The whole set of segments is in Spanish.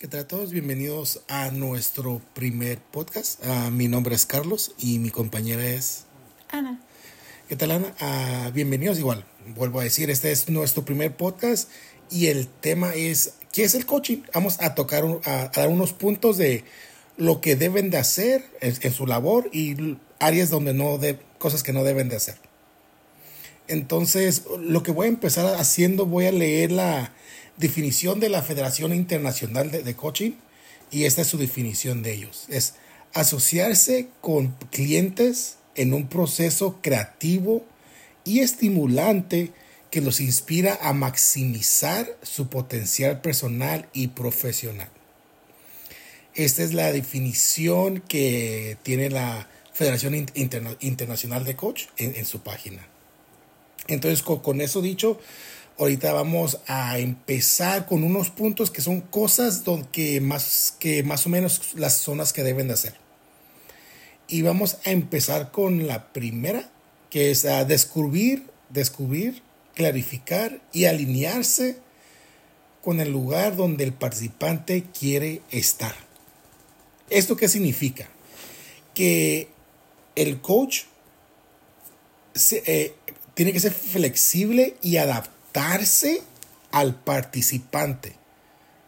¿Qué tal a todos? Bienvenidos a nuestro primer podcast. Ah, mi nombre es Carlos y mi compañera es Ana. ¿Qué tal Ana? Ah, bienvenidos igual. Vuelvo a decir, este es nuestro primer podcast y el tema es ¿qué es el coaching? Vamos a tocar, a dar unos puntos de lo que deben de hacer en, en su labor y áreas donde no de cosas que no deben de hacer. Entonces, lo que voy a empezar haciendo, voy a leer la definición de la Federación Internacional de, Coaching y esta es su definición de ellos. Es asociarse con clientes en un proceso creativo y estimulante que los inspira a maximizar su potencial personal y profesional. Esta es la definición que tiene la Federación Interna- Internacional de Coach en, su página. Entonces, con eso dicho, ahorita vamos a empezar con unos puntos que son cosas que más, que más o menos las zonas que deben de hacer. Y vamos a empezar con la primera, que es a descubrir, descubrir, clarificar y alinearse con el lugar donde el participante quiere estar. ¿Esto qué significa? Que el coach eh, tiene que ser flexible y adaptarse al participante.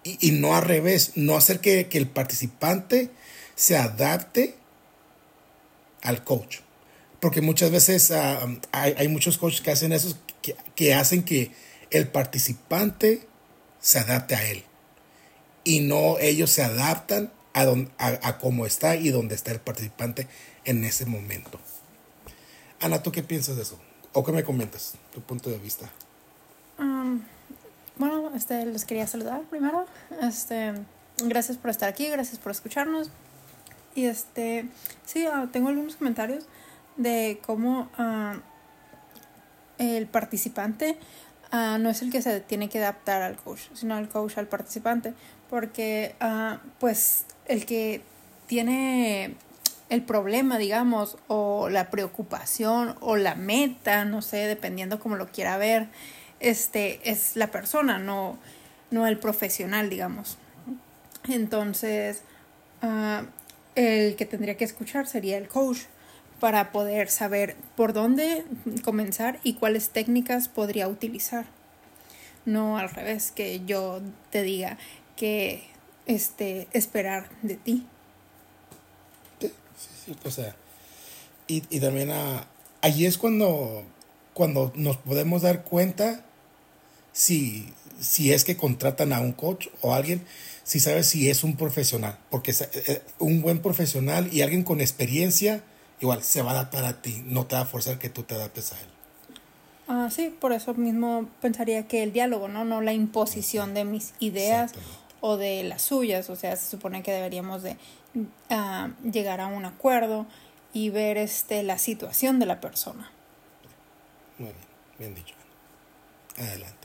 Y, y no al revés, no hacer que, que el participante se adapte al coach. Porque muchas veces ah, hay, hay muchos coaches que hacen eso, que, que hacen que el participante se adapte a él. Y no ellos se adaptan a, don- a, a cómo está y dónde está el participante en ese momento. Ana, ¿tú qué piensas de eso? ¿O qué me comentas? Tu punto de vista. Este, les quería saludar primero. Este, gracias por estar aquí, gracias por escucharnos. Y este, sí, ah, tengo algunos comentarios de cómo ah, el participante ah, no es el que se tiene que adaptar al coach, sino el coach al participante. Porque, pues, el que tiene el problema, digamos, o la preocupación o la meta, no sé, dependiendo como lo quiera ver, este es la persona, no, no el profesional, digamos. Entonces, ah, el que tendría que escuchar sería el coach para poder saber por dónde comenzar y cuáles técnicas podría utilizar. No al revés, que yo te diga que este esperar de ti. Sí, sí, o sea, y, y también ah, allí es cuando, cuando nos podemos dar cuenta si, si es que contratan a un coach o alguien, si sabes si es un profesional, porque sa- eh, un buen profesional y alguien con experiencia, igual se va a adaptar a ti, no te va a forzar que tú te adaptes a él. Ah, sí, por eso mismo pensaría que el diálogo, ¿no? No la imposición de mis ideas o de las suyas. O sea, se supone que deberíamos de ah, llegar a un acuerdo y ver este la situación de la persona. Muy bien, bien dicho. Adelante.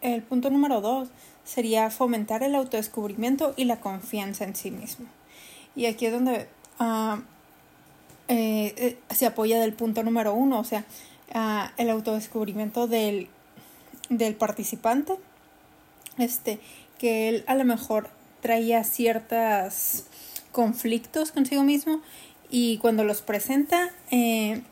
El punto número dos sería fomentar el autodescubrimiento y la confianza en sí mismo. Y aquí es donde ah, eh, se apoya del punto número uno, o sea, ah, el autodescubrimiento del, del participante, este, que él a lo mejor traía ciertos conflictos consigo mismo y cuando los presenta, eh,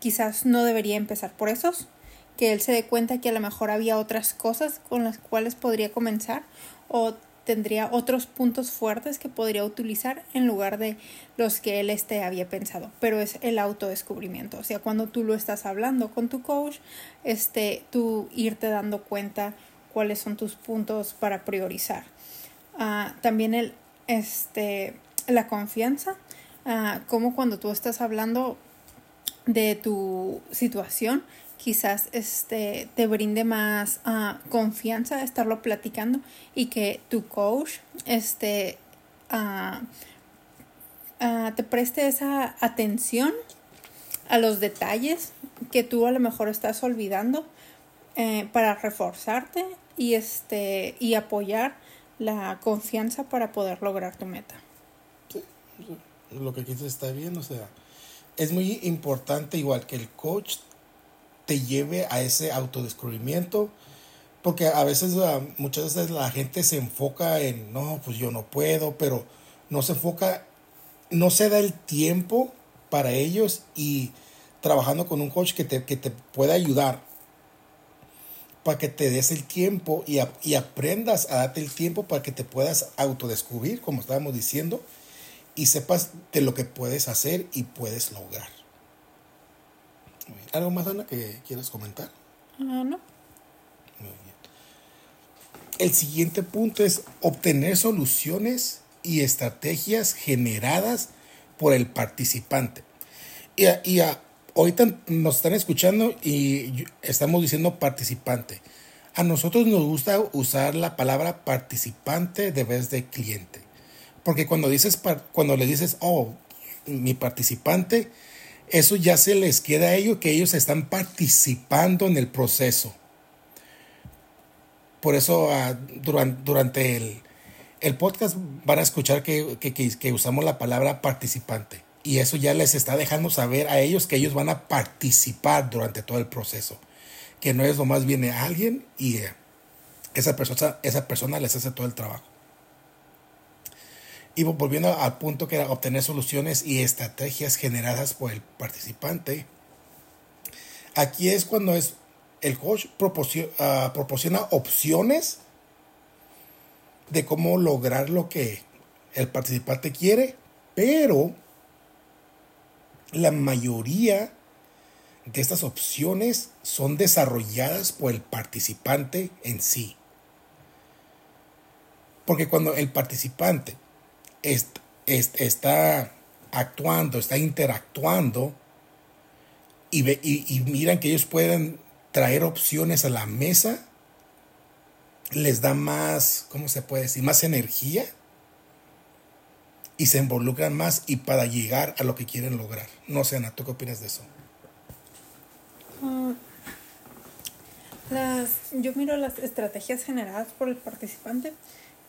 quizás no debería empezar por esos, que él se dé cuenta que a lo mejor había otras cosas con las cuales podría comenzar o tendría otros puntos fuertes que podría utilizar en lugar de los que él este había pensado, pero es el autodescubrimiento, o sea, cuando tú lo estás hablando con tu coach, este tú irte dando cuenta cuáles son tus puntos para priorizar. Ah, también el este la confianza, ah, como cuando tú estás hablando de tu situación, quizás este te brinde más ah, confianza estarlo platicando y que tu coach este ah, ah, te preste esa atención a los detalles que tú a lo mejor estás olvidando eh, para reforzarte y este y apoyar la confianza para poder lograr tu meta. lo que quieres está bien, o sea, es muy importante igual que el coach te lleve a ese autodescubrimiento, Porque a veces, ah, muchas veces la gente se enfoca en, no, pues yo no puedo, pero no se enfoca, no se da el tiempo para ellos y trabajando con un coach que te, que te pueda ayudar para que te des el tiempo y, y, aprendas a darte el tiempo para que te puedas autodescubrir, como estábamos diciendo, y sepas de lo que puedes hacer y puedes lograr. ¿Algo más, Ana, que quieras comentar? No, no. Muy bien. El siguiente punto es obtener soluciones y estrategias generadas por el participante. Y, y ahorita nos están escuchando y estamos diciendo participante. A nosotros nos gusta usar la palabra participante de vez de cliente. Porque cuando dices cuando le dices, "Oh, mi participante", eso ya se les queda a ellos que ellos están participando en el proceso. Por eso ah, durante, durante el, el, podcast van a escuchar que, que, que, usamos la palabra participante. Y eso ya les está dejando saber a ellos que ellos van a participar durante todo el proceso. Que no es nomás viene alguien y eh, esa, persona, esa persona les hace todo el trabajo. Y volviendo al punto que era obtener soluciones y estrategias generadas por el participante, aquí es cuando es el coach proporciona, ah, proporciona opciones de cómo lograr lo que el participante quiere, pero la mayoría de estas opciones son desarrolladas por el participante en sí. Porque cuando el participante está actuando, está interactuando y, y, miran que ellos pueden traer opciones a la mesa, les da más, ¿cómo se puede decir? Más energía y se involucran más y para llegar a lo que quieren lograr. No sé, Ana, ¿tú qué opinas de eso? Ah, las, yo miro las estrategias generadas por el participante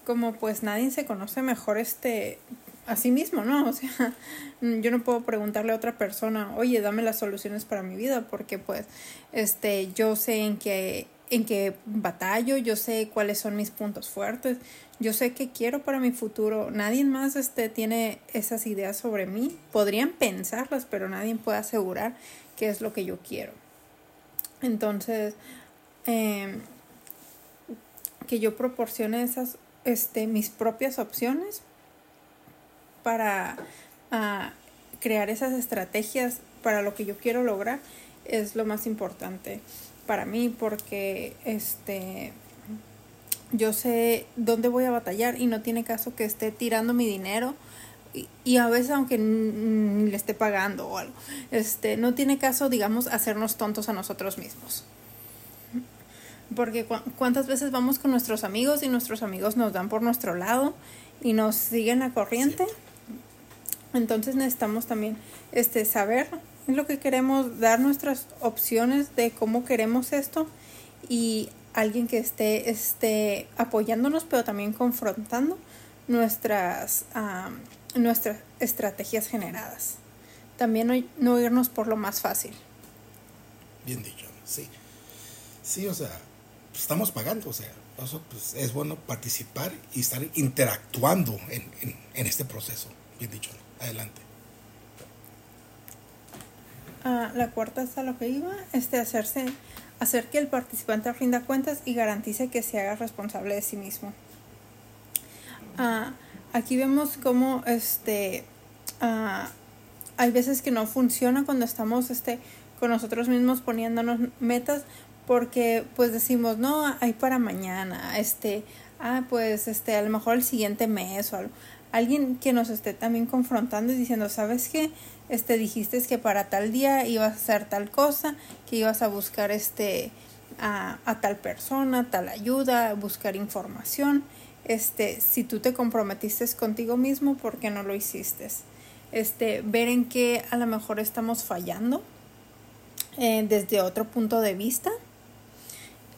como pues nadie se conoce mejor este a sí mismo, ¿no? O sea, yo no puedo preguntarle a otra persona, oye, dame las soluciones para mi vida, porque pues, este, yo sé en qué, en qué batallo, yo sé cuáles son mis puntos fuertes, yo sé qué quiero para mi futuro. Nadie más, este, tiene esas ideas sobre mí. Podrían pensarlas, pero nadie puede asegurar qué es lo que yo quiero. Entonces, eh, que yo proporcione esas este, mis propias opciones para ah, crear esas estrategias para lo que yo quiero lograr es lo más importante para mí porque este yo sé dónde voy a batallar y no tiene caso que esté tirando mi dinero y, y a veces aunque le esté pagando o algo este no tiene caso digamos hacernos tontos a nosotros mismos porque cuántas veces vamos con nuestros amigos y nuestros amigos nos dan por nuestro lado y nos siguen la corriente. Entonces necesitamos también este saber lo que queremos, dar nuestras opciones de cómo queremos esto y alguien que esté, esté apoyándonos, pero también confrontando nuestras, nuestras estrategias generadas. También no, no irnos por lo más fácil. Bien dicho, sí. Sí, o sea, estamos pagando, o sea, eso, pues, es bueno participar y estar interactuando en, en, este proceso. Bien dicho, adelante. Ah, la cuarta es a lo que iba, este hacerse, hacer que el participante rinda cuentas y garantice que se haga responsable de sí mismo. Ah, aquí vemos cómo este ah, hay veces que no funciona cuando estamos este con nosotros mismos poniéndonos metas porque pues decimos, no, hay para mañana, este, ah, pues este, a lo mejor el siguiente mes o algo. Alguien que nos esté también confrontando y diciendo, ¿sabes qué? Este, dijiste que para tal día ibas a hacer tal cosa, que ibas a buscar este, a, tal persona, tal ayuda, buscar información. Este, si tú te comprometiste contigo mismo, ¿por qué no lo hiciste? Este, ver en qué a lo mejor estamos fallando eh, desde otro punto de vista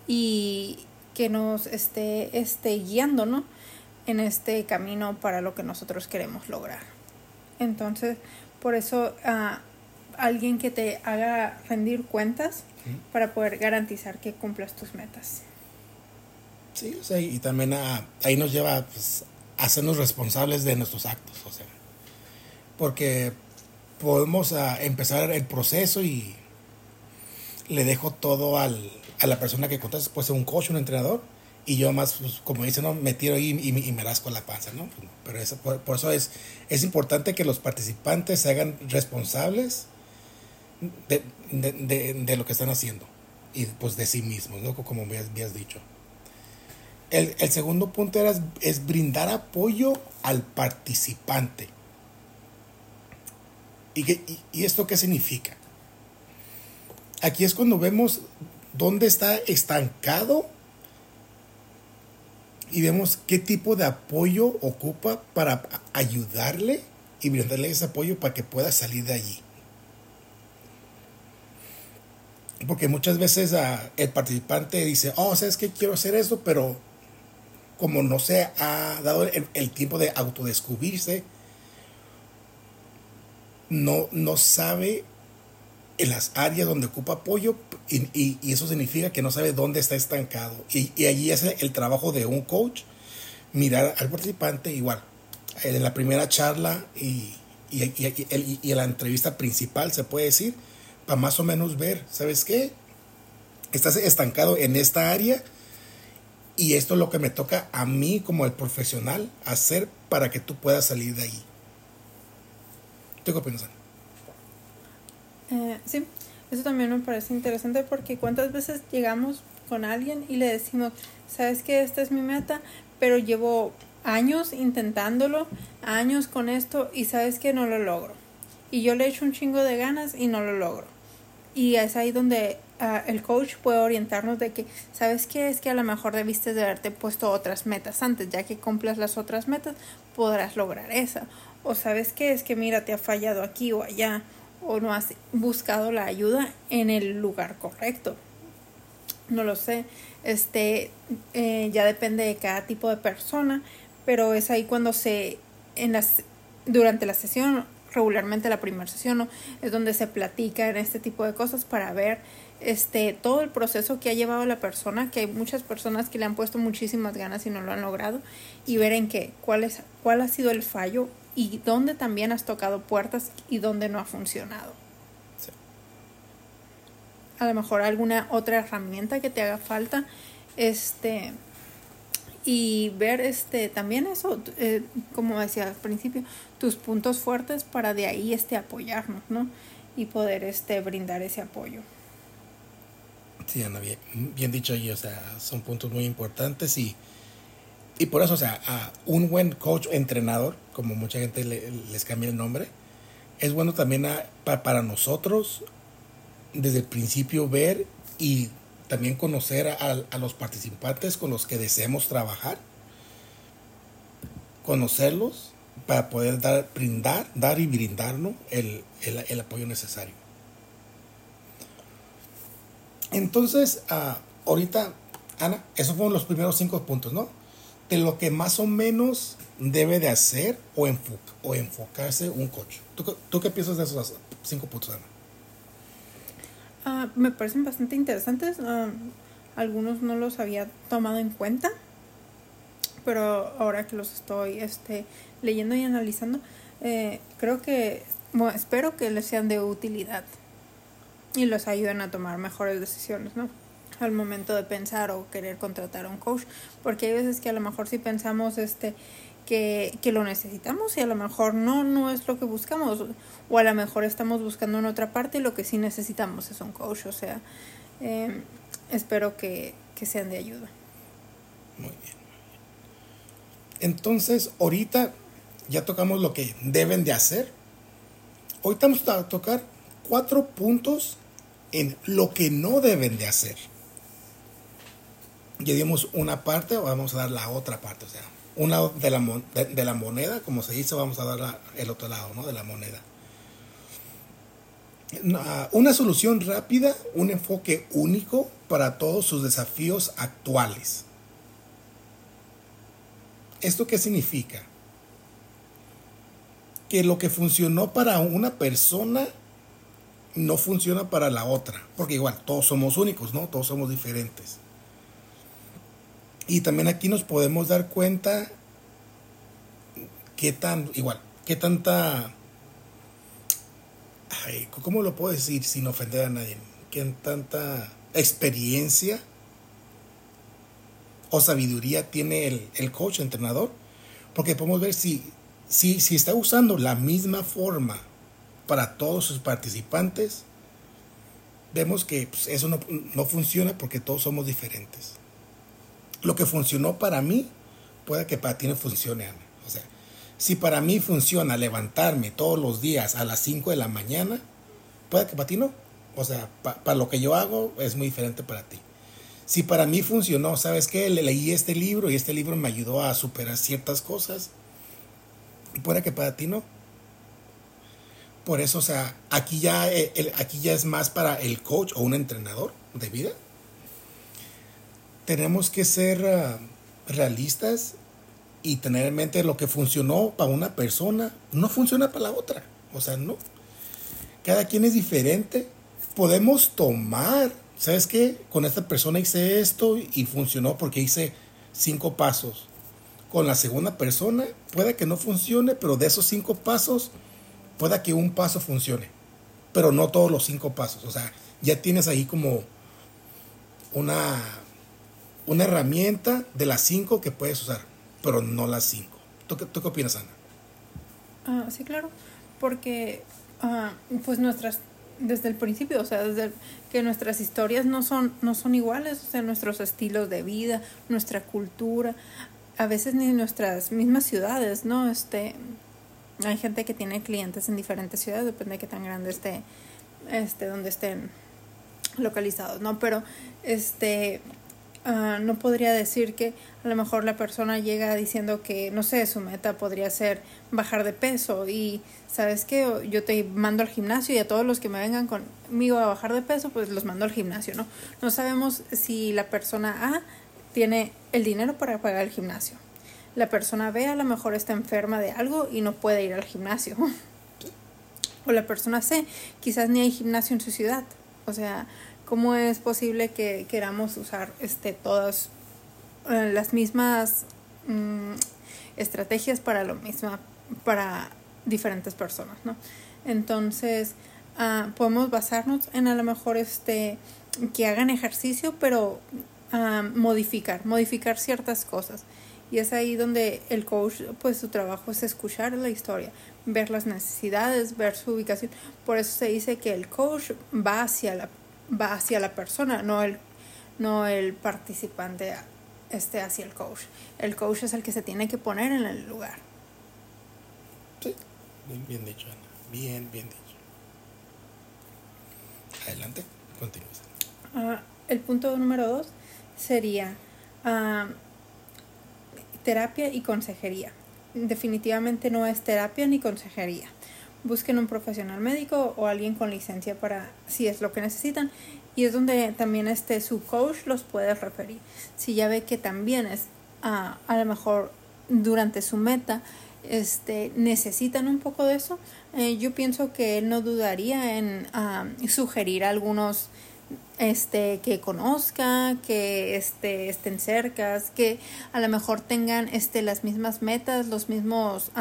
y que nos esté, esté guiando, ¿no? En este camino para lo que nosotros queremos lograr. Entonces, por eso uh, alguien que te haga rendir cuentas para poder garantizar que cumplas tus metas. Sí, o sea, y también a, ahí nos lleva pues, a hacernos responsables de nuestros actos, o sea, porque podemos a, empezar el proceso y le dejo todo al, a la persona que contesta, puede ser un coach, un entrenador, y yo más, pues, como dicen, ¿no? me tiro ahí y, me rasco la panza, ¿no? Pero eso, por, eso es, es importante que los participantes se hagan responsables de, de, lo que están haciendo y pues de sí mismos, ¿no? Como me habías dicho. El, el, segundo punto era, es brindar apoyo al participante. ¿Y, qué, y, ¿Y esto qué significa? Aquí es cuando vemos dónde está estancado y vemos qué tipo de apoyo ocupa para ayudarle y brindarle ese apoyo para que pueda salir de allí. Porque muchas veces uh, el participante dice, oh, ¿sabes qué? Quiero hacer eso, pero como no se ha dado el, el tiempo de autodescubrirse, no, no sabe en las áreas donde ocupa apoyo y, y, eso significa que no sabe dónde está estancado. Y, y allí es el trabajo de un coach, mirar al participante igual. En la primera charla y, en la entrevista principal, se puede decir, para más o menos ver, ¿sabes qué? Estás estancado en esta área y esto es lo que me toca a mí como el profesional hacer para que tú puedas salir de ahí. ¿Tú qué opinas? Eh, sí, eso también me parece interesante porque cuántas veces llegamos con alguien y le decimos, sabes que esta es mi meta, pero llevo años intentándolo, años con esto y sabes que no lo logro. Y yo le echo un chingo de ganas y no lo logro. Y es ahí donde uh, el coach puede orientarnos de que, ¿sabes qué? Es que a lo mejor debiste de haberte puesto otras metas antes, ya que cumplas las otras metas, podrás lograr esa. O sabes qué? Es que mira, te ha fallado aquí o allá, o no has buscado la ayuda en el lugar correcto. No lo sé, este, eh, ya depende de cada tipo de persona, pero es ahí cuando se, en las, durante la sesión regularmente la primera sesión ¿no? es donde se platica en este tipo de cosas para ver este todo el proceso que ha llevado la persona que hay muchas personas que le han puesto muchísimas ganas y no lo han logrado y ver en qué cuál es cuál ha sido el fallo y dónde también has tocado puertas y dónde no ha funcionado. Sí. a lo mejor alguna otra herramienta que te haga falta este y ver este también eso eh, como decía al principio tus puntos fuertes para de ahí este apoyarnos no y poder este brindar ese apoyo. Sí Ana bien, bien dicho ahí o sea son puntos muy importantes y y por eso o sea a un buen coach entrenador como mucha gente le, les cambia el nombre es bueno también a, para, nosotros desde el principio ver y también conocer a, los participantes con los que deseemos trabajar, conocerlos para poder dar, brindar, dar y brindarnos el, el, el apoyo necesario. Entonces, uh, ahorita, Ana, esos fueron los primeros cinco puntos, ¿no? De lo que más o menos debe de hacer o, enfo o enfocarse un coach. ¿Tú, ¿Tú qué piensas de esos cinco puntos, Ana? Uh, me parecen bastante interesantes. Uh, algunos no los había tomado en cuenta, pero ahora que los estoy este, leyendo y analizando, eh, creo que, bueno, espero que les sean de utilidad y los ayuden a tomar mejores decisiones, ¿no? Al momento de pensar o querer contratar a un coach, porque hay veces que a lo mejor si pensamos, este, que, que, lo necesitamos y a lo mejor no, no es lo que buscamos o a lo mejor estamos buscando en otra parte y lo que sí necesitamos es un coach, o sea, eh, espero que, que, sean de ayuda. Muy bien. Entonces, ahorita ya tocamos lo que deben de hacer. Ahorita vamos a tocar cuatro puntos en lo que no deben de hacer. Ya dimos una parte, vamos a dar la otra parte, o sea, un lado de la, de, la moneda, como se dice, vamos a dar el otro lado ¿no? de la moneda. Una solución rápida, un enfoque único para todos sus desafíos actuales. ¿Esto qué significa? Que lo que funcionó para una persona no funciona para la otra. Porque igual, todos somos únicos, ¿no? Todos somos diferentes. Y también aquí nos podemos dar cuenta qué tan, igual, qué tanta, ¿cómo lo puedo decir sin ofender a nadie? Qué tanta experiencia o sabiduría tiene el, el coach, entrenador, porque podemos ver si, si, si está usando la misma forma para todos sus participantes, vemos que pues, eso no, no, funciona porque todos somos diferentes. Lo que funcionó para mí, puede que para ti no funcione, Ana. O sea, si para mí funciona levantarme todos los días a las 5 de la mañana, puede que para ti no. O sea, para lo que yo hago es muy diferente para ti. Si para mí funcionó, ¿sabes qué? Le leí este libro y este libro me ayudó a superar ciertas cosas. Puede que para ti no. Por eso, o sea, aquí ya, eh, aquí ya es más para el coach o un entrenador de vida. Tenemos que ser uh, realistas y tener en mente lo que funcionó para una persona no funciona para la otra. O sea, no. Cada quien es diferente. Podemos tomar ¿sabes qué? Con esta persona hice esto y funcionó porque hice cinco pasos. Con la segunda persona puede que no funcione, pero de esos cinco pasos puede que un paso funcione, pero no todos los cinco pasos. O sea, ya tienes ahí como una, una herramienta de las cinco que puedes usar, pero no las cinco. ¿Tú, qué opinas, Ana? Ah, sí, claro, porque ah, pues nuestras desde el principio, o sea, desde que nuestras historias no son, no son iguales, o sea, nuestros estilos de vida, nuestra cultura, a veces ni nuestras mismas ciudades, ¿no? Este, hay gente que tiene clientes en diferentes ciudades, depende de qué tan grande esté, este, donde estén localizados, ¿no? Pero, este, Ah, no podría decir que a lo mejor la persona llega diciendo que, no sé, su meta podría ser bajar de peso y, ¿sabes qué? Yo te mando al gimnasio y a todos los que me vengan conmigo a bajar de peso, pues los mando al gimnasio, ¿no? No sabemos si la persona A tiene el dinero para pagar el gimnasio. La persona B a lo mejor está enferma de algo y no puede ir al gimnasio. O la persona C, quizás ni hay gimnasio en su ciudad. O sea, ¿Cómo es posible que queramos usar este, todas eh, las mismas mm, estrategias para lo mismo, para diferentes personas, ¿no? Entonces, ah, podemos basarnos en a lo mejor este, que hagan ejercicio, pero ah, modificar, modificar ciertas cosas. Y es ahí donde el coach, pues su trabajo es escuchar la historia, ver las necesidades, ver su ubicación. Por eso se dice que el coach va hacia la va hacia la persona, no el, no el participante este hacia el coach. El coach es el que se tiene que poner en el lugar. Sí, bien, dicho, Ana. Bien, bien dicho. Adelante, continúa. Uh, el punto número dos sería uh, terapia y consejería. Definitivamente no es terapia ni consejería busquen un profesional médico o alguien con licencia para si es lo que necesitan. Y es donde también este su coach los puede referir. Si ya ve que también es a lo mejor durante su meta este necesitan un poco de eso eh, yo pienso que él no dudaría en sugerir algunos este que conozca que este estén cercas que a lo mejor tengan este las mismas metas los mismos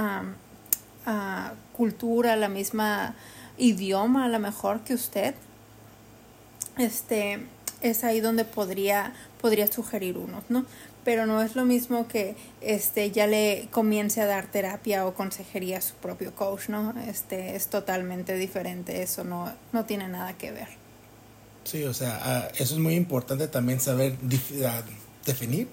cultura, la misma idioma a lo mejor que usted, este, es ahí donde podría, podría sugerir unos, ¿no? Pero no es lo mismo que este, ya le comience a dar terapia o consejería a su propio coach, ¿no? Este, es totalmente diferente, eso no, no tiene nada que ver. Sí, o sea, ah, eso es muy importante también saber ah, definir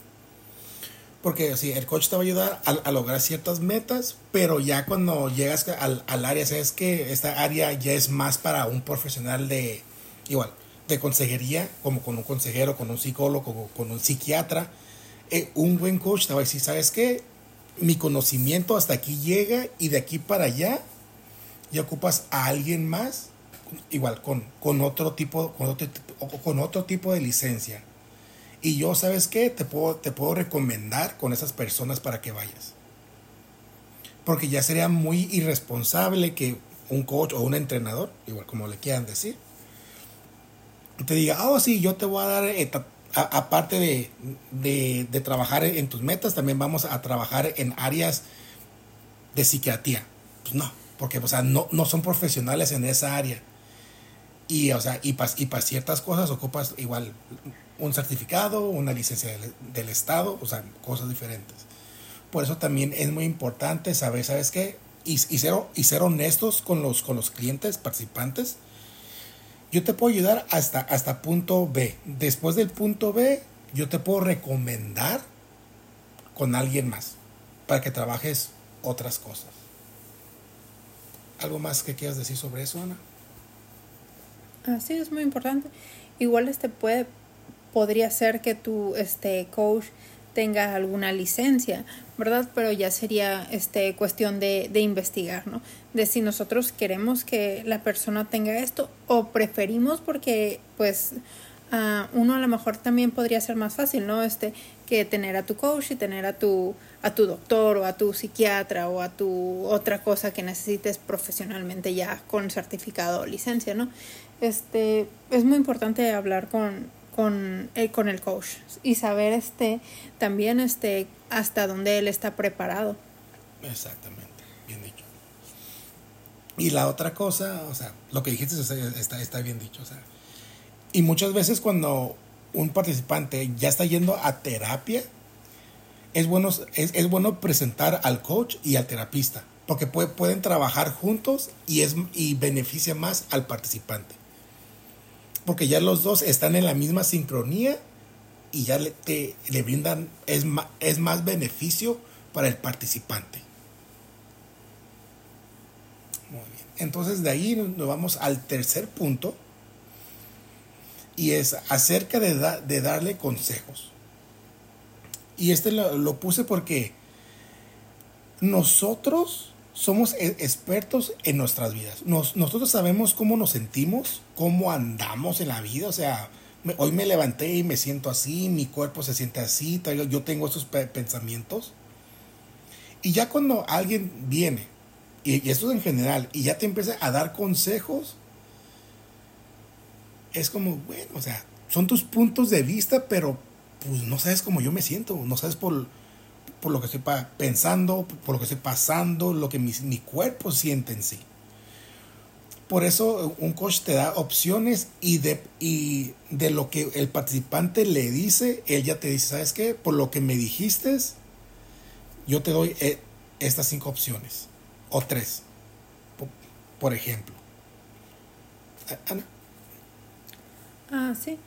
porque sí, el coach te va a ayudar a, lograr ciertas metas, pero ya cuando llegas al, al área, sabes que esta área ya es más para un profesional de, igual, de consejería, como con un consejero, con un psicólogo, con, con un psiquiatra. Eh, un buen coach te va a decir, ¿sabes qué? Mi conocimiento hasta aquí llega y de aquí para allá ya ocupas a alguien más, igual, con, con, otro, tipo, con, otro, con otro tipo de licencia y yo, ¿sabes qué? Te puedo, te puedo recomendar con esas personas para que vayas. Porque ya sería muy irresponsable que un coach o un entrenador, igual como le quieran decir, te diga, oh sí, yo te voy a dar aparte de, de, trabajar en tus metas, también vamos a trabajar en áreas de psiquiatría. Pues no, porque o sea, no, no son profesionales en esa área. Y, o sea, y para y ciertas cosas ocupas igual un certificado, una licencia del, Estado, o sea, cosas diferentes. Por eso también es muy importante saber, ¿sabes qué? Y, y, ser, y ser honestos con los, con los clientes, participantes. Yo te puedo ayudar hasta, hasta punto B. Después del punto B, yo te puedo recomendar con alguien más para que trabajes otras cosas. ¿Algo más que quieras decir sobre eso, Ana? Sí, es muy importante. Igual este puede, podría ser que tu este coach tenga alguna licencia, ¿verdad? Pero ya sería este cuestión de, de investigar, ¿no? De si nosotros queremos que la persona tenga esto o preferimos porque pues uh, uno a lo mejor también podría ser más fácil, ¿no? Este que tener a tu coach y tener a tu a tu doctor o a tu psiquiatra o a tu otra cosa que necesites profesionalmente ya con certificado o licencia, ¿no? este, es muy importante hablar con, con, el, con el coach y saber este, también este, hasta dónde él está preparado. Exactamente, bien dicho. Y la otra cosa, o sea, lo que dijiste está, está bien dicho, o sea, y muchas veces cuando un participante ya está yendo a terapia, es bueno, es, es bueno presentar al coach y al terapista, porque pueden trabajar juntos y, es, y beneficia más al participante porque ya los dos están en la misma sincronía y ya le, te, le brindan, es, es más beneficio para el participante. Muy bien. Entonces de ahí nos vamos al tercer punto y es acerca de, de darle consejos. Y este lo, lo puse porque nosotros somos e-, expertos en nuestras vidas. nosotros sabemos cómo nos sentimos, cómo andamos en la vida. O sea, hoy me levanté y me siento así, mi cuerpo se siente así, yo tengo esos pensamientos. Y ya cuando alguien viene, y, esto es en general, y ya te empieza a dar consejos, es como, bueno, o sea, son tus puntos de vista, pero pues no sabes cómo yo me siento, no sabes por por lo que estoy pensando, por lo que estoy pasando, lo que mi, mi cuerpo siente en sí. Por eso un coach te da opciones y de, y de lo que el participante le dice, él ya te dice, ¿sabes qué? Por lo que me dijiste, yo te doy eh, estas cinco opciones. O tres, por, ejemplo. Ana. Ah, sí.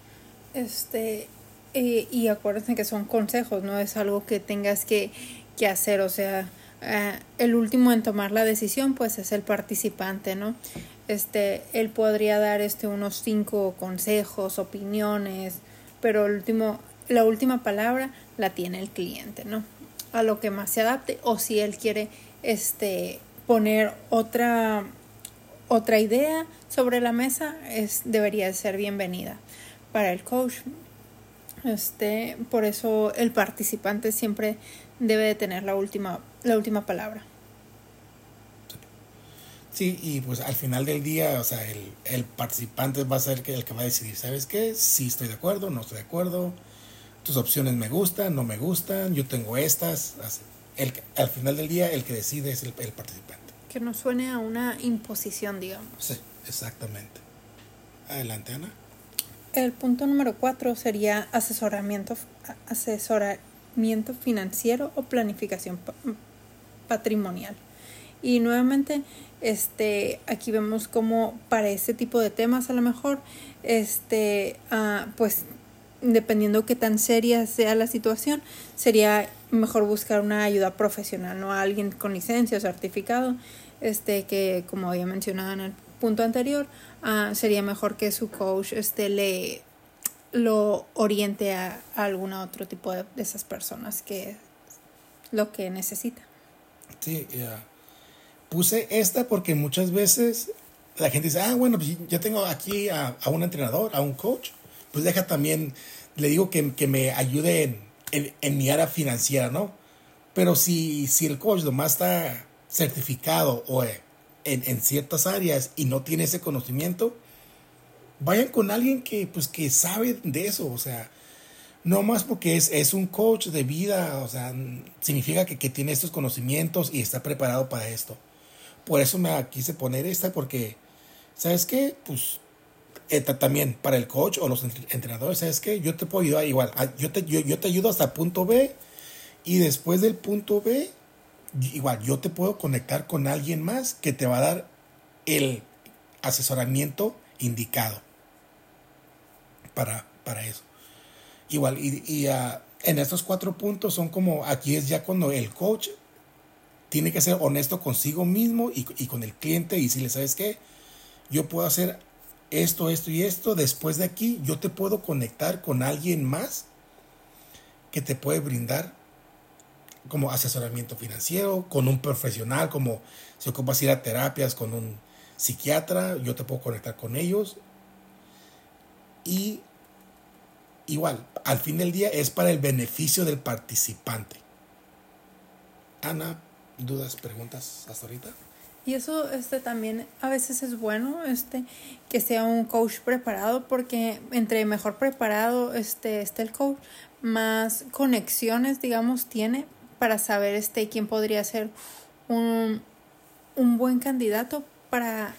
Este, eh, y acuérdense que son consejos, no es algo que tengas que, que hacer, o sea, eh, el último en tomar la decisión pues es el participante, ¿no? Este, él podría dar este unos cinco consejos, opiniones, pero el último, la última palabra la tiene el cliente, ¿no? A lo que más se adapte o si él quiere este poner otra otra idea sobre la mesa es debería ser bienvenida para el coach este, por eso el participante siempre debe de tener la última, la última palabra. Sí, y pues al final del día, o sea, el, el participante va a ser el que va a decidir, ¿sabes qué? Si estoy de acuerdo, no estoy de acuerdo, tus opciones me gustan, no me gustan, yo tengo estas. El, al final del día, el que decide es el, el participante. Que no suene a una imposición, digamos. Sí, exactamente. Adelante, Ana. El punto número cuatro sería asesoramiento, asesoramiento financiero o planificación patrimonial. Y nuevamente, este, aquí vemos cómo para ese tipo de temas a lo mejor, este, ah, pues dependiendo qué tan seria sea la situación, sería mejor buscar una ayuda profesional, no a alguien con licencia o certificado, este, que como había mencionado en el punto anterior, uh, sería mejor que su coach este, le lo oriente a, algún otro tipo de, esas personas que lo que necesita. Sí, yeah. puse esta porque muchas veces la gente dice, ah, bueno, pues ya tengo aquí a, a, un entrenador, a un coach, pues deja también, le digo que, que me ayude en, en, mi área financiera, ¿no? Pero si, si el coach nomás está certificado o en, ciertas áreas y no tiene ese conocimiento, vayan con alguien que, pues, que sabe de eso. O sea, No más porque es, es un coach de vida, o sea, significa que, que tiene estos conocimientos y está preparado para esto. Por eso me quise poner esta, porque, ¿sabes qué? Pues eh, también para el coach o los entrenadores, ¿sabes qué? Yo te puedo ayudar igual. Ah, yo te, yo, yo te ayudo hasta punto B y después del punto B, igual, yo te puedo conectar con alguien más que te va a dar el asesoramiento indicado para, para eso. Igual, y, y uh, en estos cuatro puntos son como, aquí es ya cuando el coach tiene que ser honesto consigo mismo y, y con el cliente y si le sabes qué, yo puedo hacer esto, esto y esto, después de aquí yo te puedo conectar con alguien más que te puede brindar como asesoramiento financiero, con un profesional, como si ocupas ir a terapias con un psiquiatra, yo te puedo conectar con ellos. Y igual, al fin del día es para el beneficio del participante. Ana, dudas, preguntas hasta ahorita. Y eso este también a veces es bueno este que sea un coach preparado porque entre mejor preparado este esté el coach, más conexiones digamos tiene para saber este quién podría ser un, un buen candidato para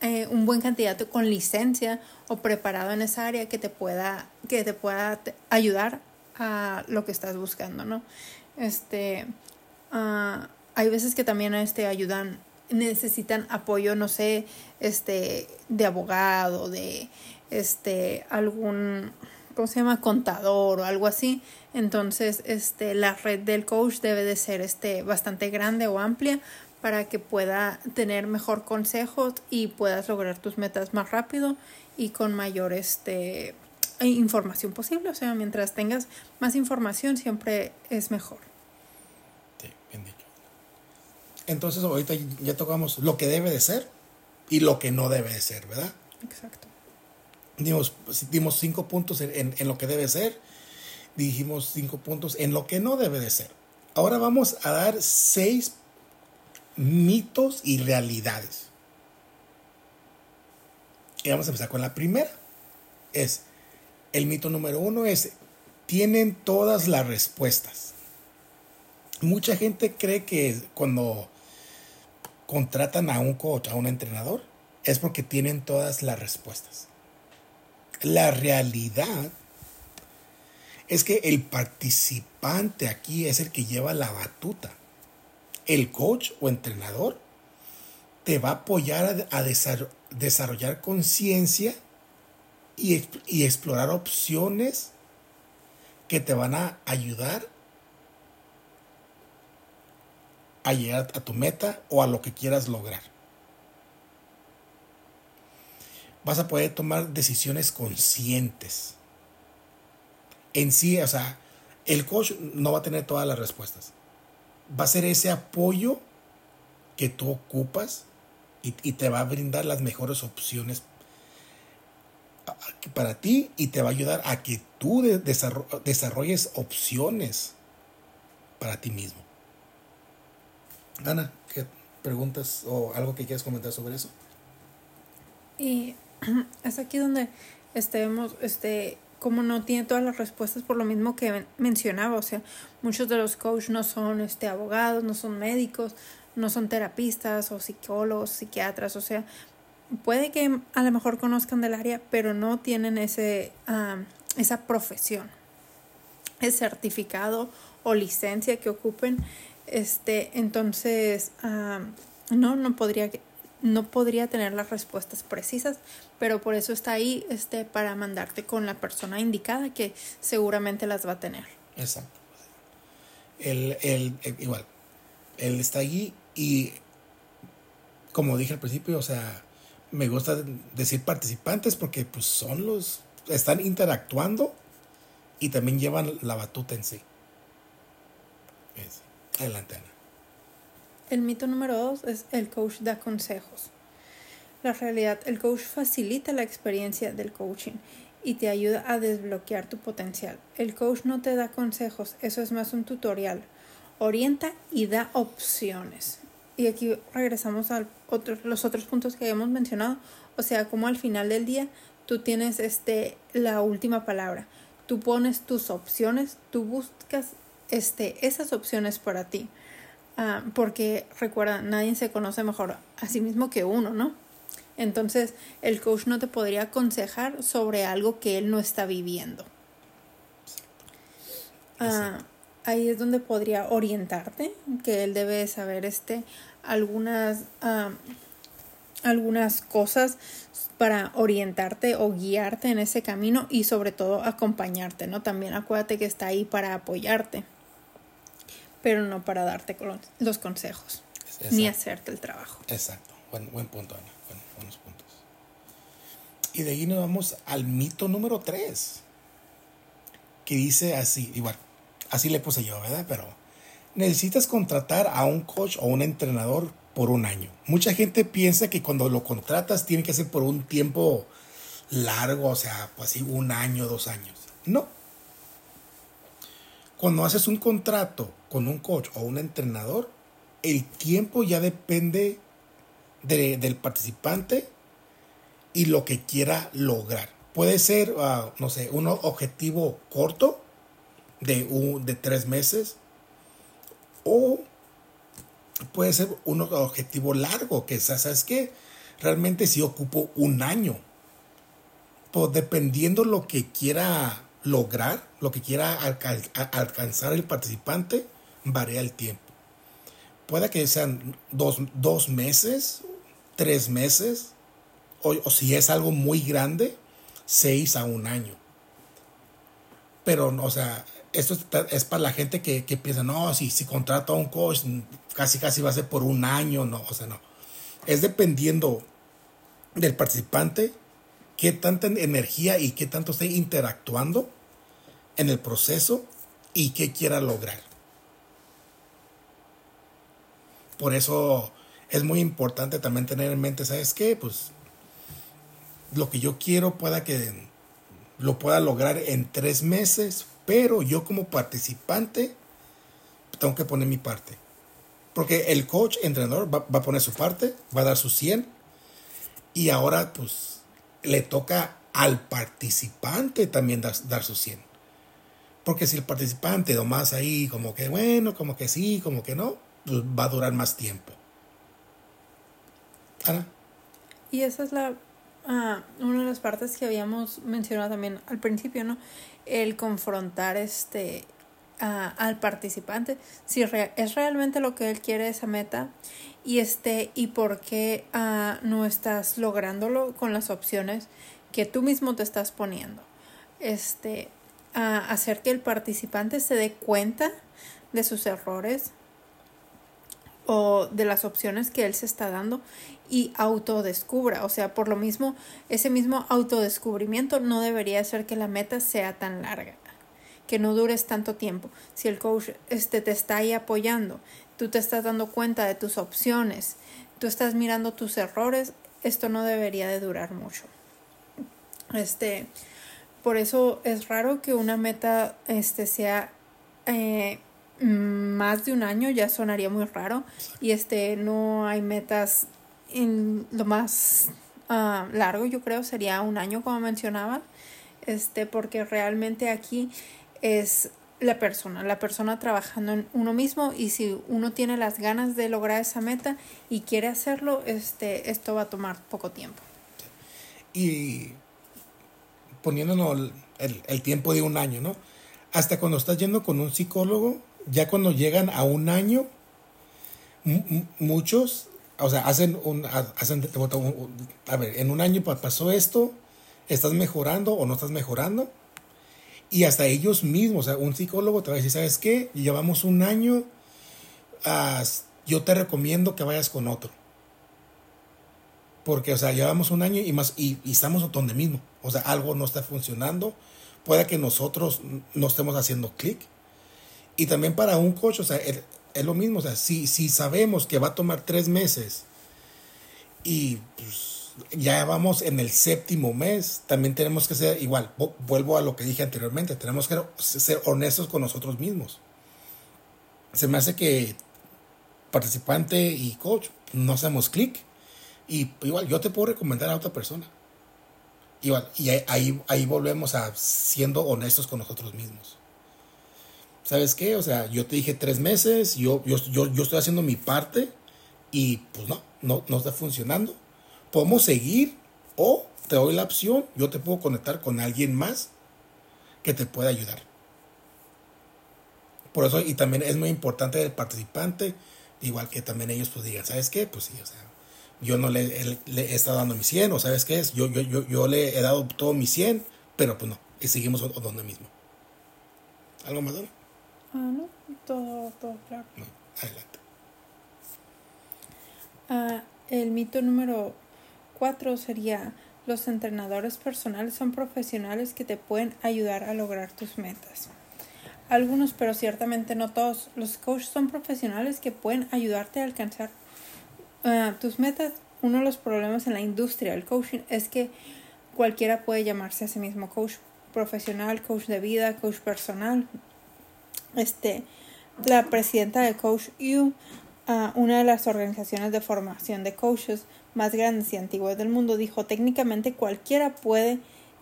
eh, un buen candidato con licencia o preparado en esa área que te pueda que te pueda ayudar a lo que estás buscando no este uh, hay veces que también este ayudan necesitan apoyo, no sé, este, de abogado, de este, algún, ¿cómo se llama? contador o algo así. Entonces, este, la red del coach debe de ser este, bastante grande o amplia para que pueda tener mejor consejos y puedas lograr tus metas más rápido y con mayor este, información posible. O sea, mientras tengas más información siempre es mejor. Entonces ahorita ya tocamos lo que debe de ser y lo que no debe de ser, ¿verdad? Exacto. Dimos, dimos cinco puntos en, en, lo que debe ser, dijimos cinco puntos en lo que no debe de ser. Ahora vamos a dar seis mitos y realidades. Y vamos a empezar con la primera. Es, el mito número uno es, tienen todas las respuestas. Mucha gente cree que cuando contratan a un coach, a un entrenador, es porque tienen todas las respuestas. La realidad es que el participante aquí es el que lleva la batuta. El coach o entrenador te va a apoyar a, desarrollar conciencia y, explorar opciones que te van a ayudar a llegar a tu meta o a lo que quieras lograr. Vas a poder tomar decisiones conscientes. En sí, o sea, el coach no va a tener todas las respuestas. Va a ser ese apoyo que tú ocupas y, te va a brindar las mejores opciones para ti y te va a ayudar a que tú desarrolles opciones para ti mismo. Ana, ¿qué preguntas o algo que quieras comentar sobre eso? Y es aquí donde estemos, este, como no tiene todas las respuestas por lo mismo que mencionaba, o sea, muchos de los coaches no son este, abogados, no son médicos, no son terapistas o psicólogos, psiquiatras, o sea, puede que a lo mejor conozcan del área, pero no tienen ese, esa profesión, ese certificado o licencia que ocupen este, entonces, no, no podría, no podría tener las respuestas precisas, pero por eso está ahí, este, para mandarte con la persona indicada que seguramente las va a tener. Exacto. Él, él, igual, él está allí y, como dije al principio, o sea, me gusta decir participantes porque pues son los, están interactuando y también llevan la batuta en sí. Adelante, El mito número dos es el coach da consejos. La realidad, el coach facilita la experiencia del coaching y te ayuda a desbloquear tu potencial. El coach no te da consejos, eso es más un tutorial. Orienta y da opciones. Y aquí regresamos a los otros puntos que habíamos mencionado. O sea, como al final del día tú tienes este, la última palabra. tú pones tus opciones, tú buscas este, esas opciones para ti. Ah, porque recuerda, nadie se conoce mejor a sí mismo que uno, ¿no? Entonces, el coach no te podría aconsejar sobre algo que él no está viviendo. Ah, ahí es donde podría orientarte, que él debe saber este, algunas, ah, algunas cosas para orientarte o guiarte en ese camino y sobre todo acompañarte, ¿no? También acuérdate que está ahí para apoyarte, pero no para darte los consejos, ni hacerte el trabajo. Exacto, buen, buen punto, Ana, buenos puntos. Y de ahí nos vamos al mito número 3, que dice así, igual, así le puse yo, ¿verdad? Pero necesitas contratar a un coach o un entrenador por un año. Mucha gente piensa que cuando lo contratas tiene que ser por un tiempo largo, o sea, pues así un año, dos años. No. Cuando haces un contrato con un coach o un entrenador, el tiempo ya depende del participante y lo que quiera lograr. Puede ser, ah, no sé, un objetivo corto de, un, de tres meses o puede ser un objetivo largo, que ¿sabes qué? Realmente si ocupo un año. Pues dependiendo lo que quiera lograr, lo que quiera alcanzar el participante, varía el tiempo. Puede que sean dos, meses, tres meses, o, si es algo muy grande, seis a un año. Pero, o sea, esto es para la gente que, piensa, no, si, si contrato a un coach, casi casi va a ser por un año, no, o sea, no. Es dependiendo del participante, qué tanta energía y qué tanto esté interactuando en el proceso y qué quiera lograr. Por eso es muy importante también tener en mente, ¿sabes qué? Pues lo que yo quiero pueda que lo pueda lograr en tres meses, pero yo como participante tengo que poner mi parte. Porque el coach, entrenador, va, a poner su parte, va a dar su 100. Y ahora pues le toca al participante también dar, dar su 100. Porque si el participante nomás ahí como que bueno, como que sí, como que no, pues va a durar más tiempo. Y esa es la ah, una de las partes que habíamos mencionado también al principio, ¿no? el confrontar este al participante si es realmente lo que él quiere esa meta y este y por qué ah, no estás lográndolo con las opciones que tú mismo te estás poniendo este hacer que el participante se dé cuenta de sus errores o de las opciones que él se está dando y autodescubra. O sea, por lo mismo, ese mismo autodescubrimiento no debería ser que la meta sea tan larga, que no dures tanto tiempo. Si el coach este, te está ahí apoyando, tú te estás dando cuenta de tus opciones, tú estás mirando tus errores, esto no debería de durar mucho. Este, por eso es raro que una meta este, sea eh, más de un año ya sonaría muy raro. Y este no hay metas en lo más ah, largo yo creo sería un año como mencionaba este porque realmente aquí es la persona la persona trabajando en uno mismo y si uno tiene las ganas de lograr esa meta y quiere hacerlo este esto va a tomar poco tiempo. Y poniéndonos el, el tiempo de un año no hasta cuando estás yendo con un psicólogo ya cuando llegan a un año, muchos, o sea, hacen un, hacen, a ver, en un año pasó esto, estás mejorando o no estás mejorando. Y hasta ellos mismos, o sea, un psicólogo te va a decir, ¿sabes qué? Llevamos un año, yo te recomiendo que vayas con otro. Porque, o sea, llevamos un año y más, y, y estamos donde mismo. O sea, algo no está funcionando. Puede que nosotros no estemos haciendo clic y también para un coach, o sea, es, lo mismo, o sea, si, si sabemos que va a tomar tres meses y pues, ya vamos en el séptimo mes, también tenemos que ser igual, vuelvo a lo que dije anteriormente, tenemos que ser honestos con nosotros mismos. Se me hace que participante y coach no hacemos clic y igual yo te puedo recomendar a otra persona. Igual, y ahí, ahí volvemos a siendo honestos con nosotros mismos. ¿Sabes qué? O sea, yo te dije tres meses, yo, yo, yo, yo estoy haciendo mi parte y pues no, no, no está funcionando. Podemos seguir o te doy la opción, yo te puedo conectar con alguien más que te pueda ayudar. Por eso, y también es muy importante el participante, igual que también ellos pues digan, ¿sabes qué? Pues sí, o sea, yo no le, he estado dando mi 100, o ¿sabes qué es? Yo, yo, yo, yo le he dado todo mi 100, pero pues no, y seguimos donde mismo. ¿Algo más, Dona? Ah, no, todo, todo claro. No, adelante. Ah, el mito número 4 sería, los entrenadores personales son profesionales que te pueden ayudar a lograr tus metas. Algunos, pero ciertamente no todos. Los coaches son profesionales que pueden ayudarte a alcanzar uh, tus metas. Uno de los problemas en la industria del coaching es que cualquiera puede llamarse a sí mismo coach profesional, coach de vida, coach personal. Este, la presidenta de Coach U, uh, una de las organizaciones de formación de coaches más grandes y antiguas del mundo, dijo técnicamente cualquiera puede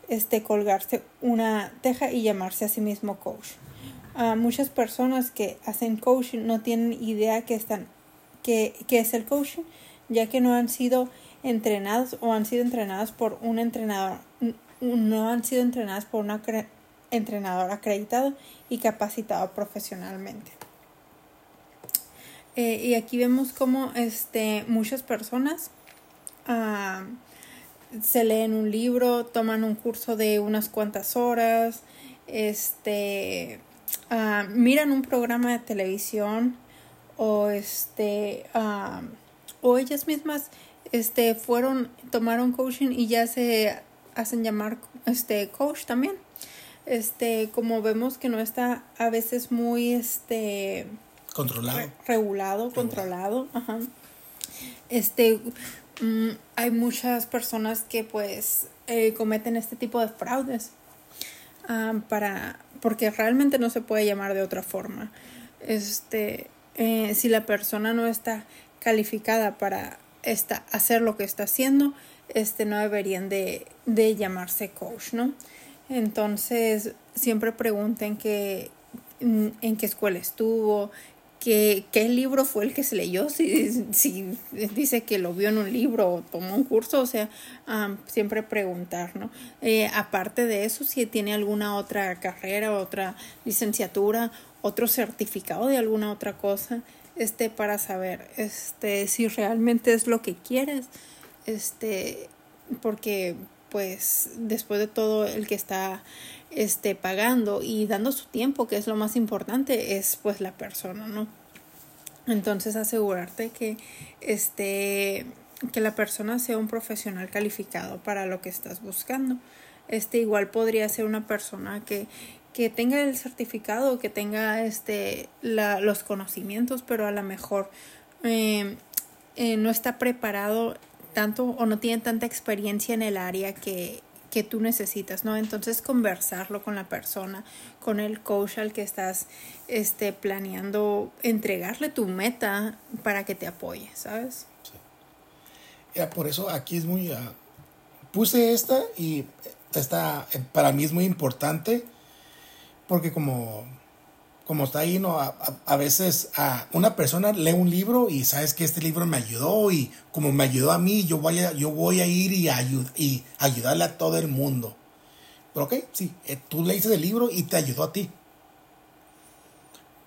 este, colgarse una teja y llamarse a sí mismo coach muchas personas que hacen coaching no tienen idea que están que, es el coaching ya que no han sido entrenados o han sido entrenados por un entrenador no han sido entrenadas por un entrenador acreditado y capacitado profesionalmente. Eh, y aquí vemos como este muchas personas se leen un libro toman un curso de unas cuantas horas este Ah, miran un programa de televisión o este o ellas mismas este fueron tomaron coaching y ya se hacen llamar este coach también. Este como vemos que no está a veces muy este controlado. regulado controlado ajá. Este mm, hay muchas personas que pues eh, cometen este tipo de fraudes ah, para porque realmente no se puede llamar de otra forma. Este, eh, si la persona no está calificada para esta, hacer lo que está haciendo, este, no deberían de, de llamarse coach, ¿no? Entonces, siempre pregunten que, en qué escuela estuvo, qué, qué libro fue el que se leyó, si, si dice que lo vio en un libro o tomó un curso, o sea, siempre preguntar, ¿no? Eh, aparte de eso, si tiene alguna otra carrera, otra licenciatura, otro certificado de alguna otra cosa, este, para saber, este, si realmente es lo que quieres, este, porque, pues, después de todo, el que está esté pagando y dando su tiempo, que es lo más importante, es pues la persona, ¿no? Entonces asegurarte que este que la persona sea un profesional calificado para lo que estás buscando. Este igual podría ser una persona que, que tenga el certificado, que tenga este la, los conocimientos, pero a lo mejor eh, eh, no está preparado tanto o no tiene tanta experiencia en el área que que tú necesitas, ¿no? Entonces conversarlo con la persona, con el coach al que estás este, planeando entregarle tu meta para que te apoye, ¿sabes? Sí. por eso aquí es muy... Ah, puse esta y esta para mí es muy importante porque como como está ahí, ¿no? A, veces a una persona lee un libro y sabes que este libro me ayudó y como me ayudó a mí, yo voy a, yo voy a ir y, y ayudarle a todo el mundo. Pero ok, sí, eh, tú leíste el libro y te ayudó a ti.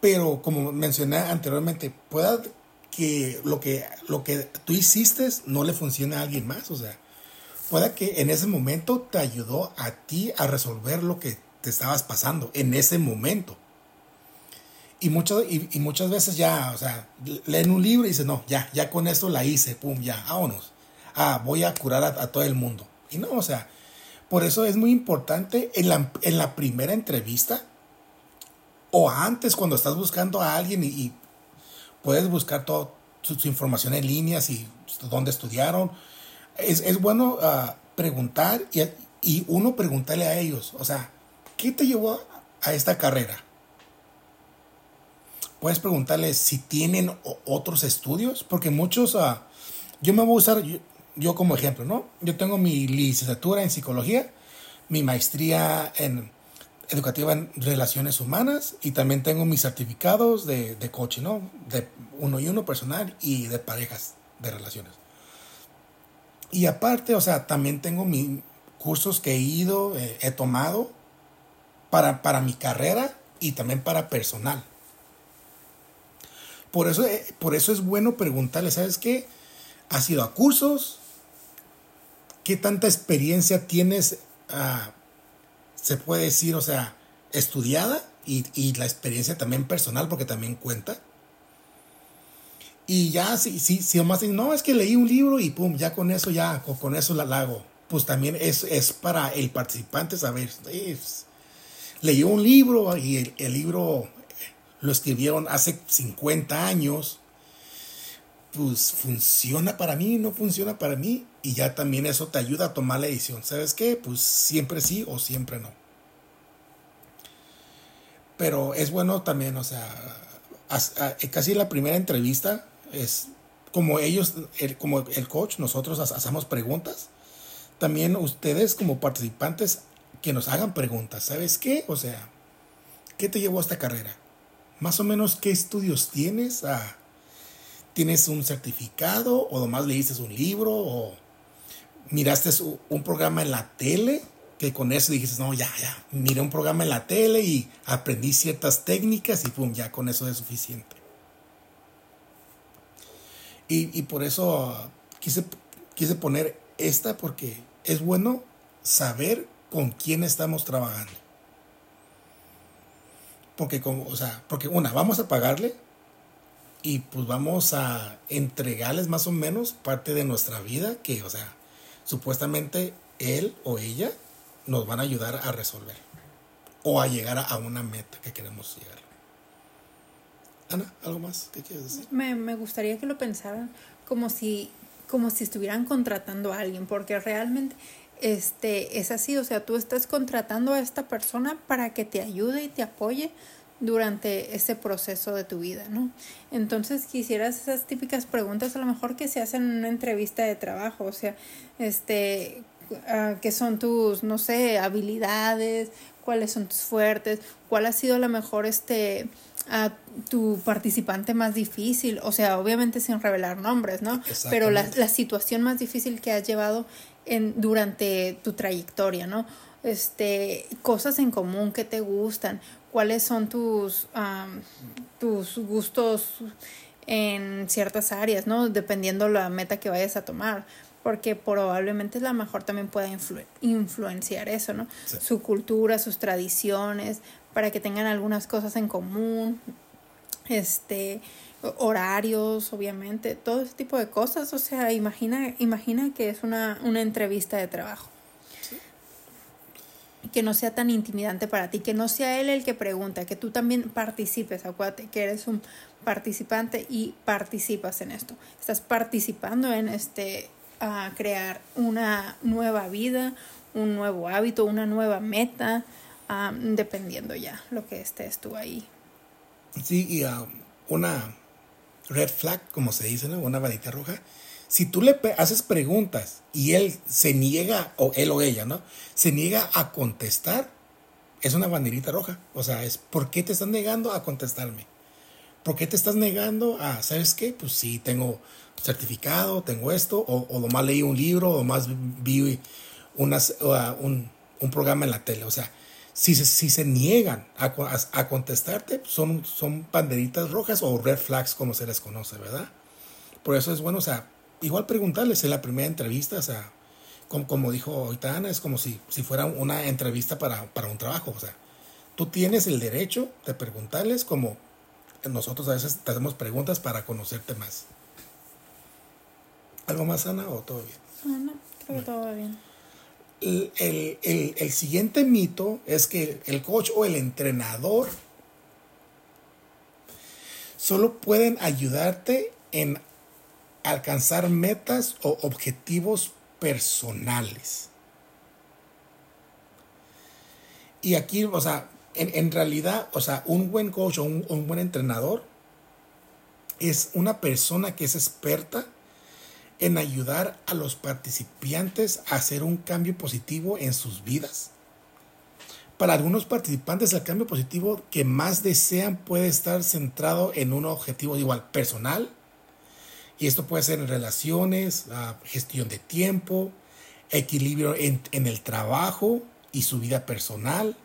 Pero como mencioné anteriormente, pueda que lo que, lo que tú hiciste no le funcione a alguien más. O sea, pueda que en ese momento te ayudó a ti a resolver lo que te estabas pasando en ese momento. Y, muchas y, muchas veces ya, o sea, leen un libro y dicen, no, ya, ya con esto la hice, pum, ya, vámonos. Ah, voy a curar a, todo el mundo. Y no, o sea, por eso es muy importante en la, en la primera entrevista o antes cuando estás buscando a alguien y, puedes buscar toda su, información en línea, y dónde estudiaron. Es, es bueno ah, preguntar y, y uno preguntarle a ellos, o sea, ¿qué te llevó a esta carrera? puedes preguntarles si tienen otros estudios, porque muchos, uh, yo me voy a usar, yo como ejemplo, ¿no? Yo tengo mi licenciatura en psicología, mi maestría en educativa en relaciones humanas y también tengo mis certificados de, de coaching, ¿no? De uno y uno personal y de parejas de relaciones. Y aparte, o sea, también tengo mis cursos que he ido, eh, he tomado para, para mi carrera y también para personal. Por eso, eh, por eso es bueno preguntarle, ¿sabes qué? ¿Has ido a cursos? ¿Qué tanta experiencia tienes, ah, se puede decir, o sea, estudiada y, y, la experiencia también personal, porque también cuenta? Y ya, si, si, si nomás no, es que leí un libro y pum, ya con eso, ya, con, eso la hago. Pues también es, es para el participante saber, leyó un libro y el, el libro lo escribieron hace 50 años pues funciona para mí, no funciona para mí. Y ya también eso te ayuda a tomar la decisión. ¿Sabes qué? Pues siempre sí o siempre no. Pero es bueno también, o sea, casi la primera entrevista es como ellos, como el coach, nosotros hacemos preguntas. También ustedes como participantes que nos hagan preguntas. ¿Sabes qué? O sea, ¿qué te llevó a esta carrera? Más o menos, ¿qué estudios tienes? Ah, tienes un certificado o nomás leíste un libro o miraste un programa en la tele que con eso dijiste, no, ya, ya, miré un programa en la tele y aprendí ciertas técnicas y pum, ya con eso es suficiente. Y, y por eso quise, quise poner esta porque es bueno saber con quién estamos trabajando. Porque, como, o sea, porque una, vamos a pagarle y pues vamos a entregarles más o menos parte de nuestra vida que, o sea, supuestamente él o ella nos van a ayudar a resolver o a llegar a una meta que queremos llegar. Ana, ¿algo más que quieres decir? Me, me gustaría que lo pensaran como si, como si estuvieran contratando a alguien, porque realmente este, es así, o sea, tú estás contratando a esta persona para que te ayude y te apoye durante ese proceso de tu vida, ¿no? Entonces quisieras esas típicas preguntas a lo mejor que se hacen en una entrevista de trabajo, o sea, este, uh, ¿qué son tus, no sé, habilidades? ¿Cuáles son tus fuertes? ¿Cuál ha sido la mejor, este, a tu participante más difícil? O sea, obviamente sin revelar nombres, ¿no? Pero la, la situación más difícil que has llevado en, durante tu trayectoria, ¿no? Este, cosas en común que te gustan, cuáles son tus, tus gustos en ciertas áreas, ¿no? Dependiendo la meta que vayas a tomar, porque probablemente la mejor también pueda influenciar eso, ¿no? Su cultura, sus tradiciones, para que tengan algunas cosas en común, este, horarios, obviamente, todo ese tipo de cosas, o sea, imagina, imagina que es una, una entrevista de trabajo que no sea tan intimidante para ti, que no sea él el que pregunta, que tú también participes, acuérdate que eres un participante y participas en esto. Estás participando en este a crear una nueva vida, un nuevo hábito, una nueva meta, dependiendo ya lo que estés tú ahí. Sí, y una red flag, como se dice, ¿no? Una varita roja si tú le haces preguntas y él se niega, o él o ella, ¿no? Se niega a contestar, es una banderita roja. O sea, es ¿por qué te estás negando a contestarme? ¿Por qué te estás negando a, ¿sabes qué? Pues sí, tengo certificado, tengo esto, o, o nomás leí un libro, o más vi unas, un, un, programa en la tele. O sea, si se, si se niegan a, a, a contestarte, son, son banderitas rojas o red flags, como se les conoce, ¿verdad? Por eso es bueno, o sea, igual preguntarles en la primera entrevista, o sea, como, como dijo ahorita Ana, es como si, si fuera una entrevista para, para un trabajo, o sea, tú tienes el derecho de preguntarles como nosotros a veces te hacemos preguntas para conocerte más. ¿Algo más, Ana, o todo bien? No, creo que todo va bien. El, el, el, siguiente mito es que el coach o el entrenador solo pueden ayudarte en alcanzar metas o objetivos personales. Y aquí, o sea, en, realidad, o sea, un buen coach o un, un, buen entrenador es una persona que es experta en ayudar a los participantes a hacer un cambio positivo en sus vidas. Para algunos participantes el cambio positivo que más desean puede estar centrado en un objetivo igual personal, y esto puede ser en relaciones, gestión de tiempo, equilibrio en, en el trabajo y su vida personal,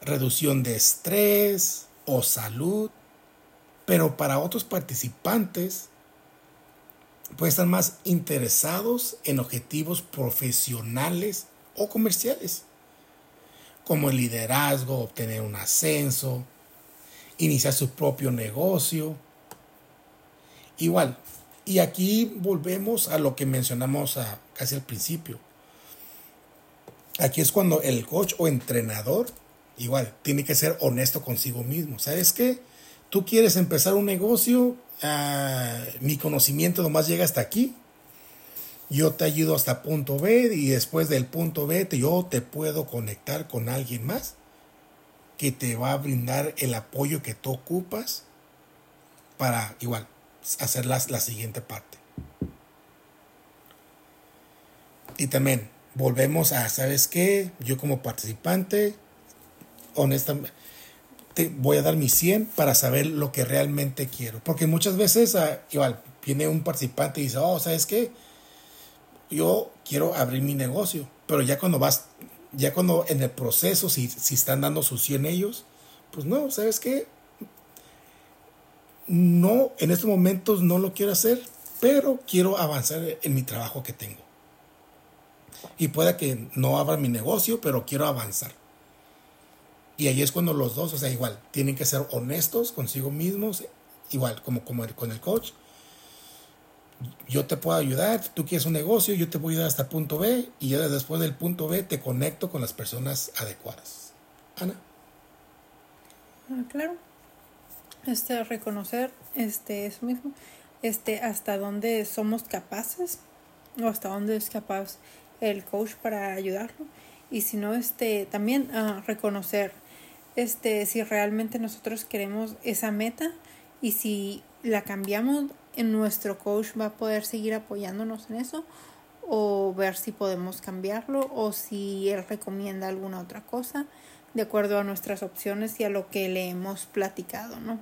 reducción de estrés o salud. Pero para otros participantes pueden estar más interesados en objetivos profesionales o comerciales, como el liderazgo, obtener un ascenso, iniciar su propio negocio. Igual, y aquí volvemos a lo que mencionamos a, casi al principio. Aquí es cuando el coach o entrenador, igual, tiene que ser honesto consigo mismo. ¿Sabes qué? Tú quieres empezar un negocio, ah, mi conocimiento nomás llega hasta aquí. Yo te ayudo hasta punto B y después del punto B yo te puedo conectar con alguien más que te va a brindar el apoyo que tú ocupas para igual hacer la siguiente parte. Y también volvemos a, ¿sabes qué? Yo como participante, honestamente, te voy a dar mi 100 para saber lo que realmente quiero. Porque muchas veces, ah, igual, viene un participante y dice, oh, ¿sabes qué? Yo quiero abrir mi negocio. Pero ya cuando vas, ya cuando en el proceso, si, si están dando su 100 ellos, pues no, ¿sabes qué? No, en estos momentos no lo quiero hacer, pero quiero avanzar en mi trabajo que tengo. Y puede que no abra mi negocio, pero quiero avanzar. Y ahí es cuando los dos, o sea, igual, tienen que ser honestos consigo mismos, igual como, como con el coach. Yo te puedo ayudar, tú quieres un negocio, yo te voy ayudar hasta el punto B y ya después del punto B te conecto con las personas adecuadas. Ana. Ah, claro. Este, reconocer este, eso mismo, este, hasta dónde somos capaces o hasta dónde es capaz el coach para ayudarlo y si no, este, también uh, reconocer este, si realmente nosotros queremos esa meta y si la cambiamos, en nuestro coach va a poder seguir apoyándonos en eso o ver si podemos cambiarlo o si él recomienda alguna otra cosa de acuerdo a nuestras opciones y a lo que le hemos platicado, ¿no?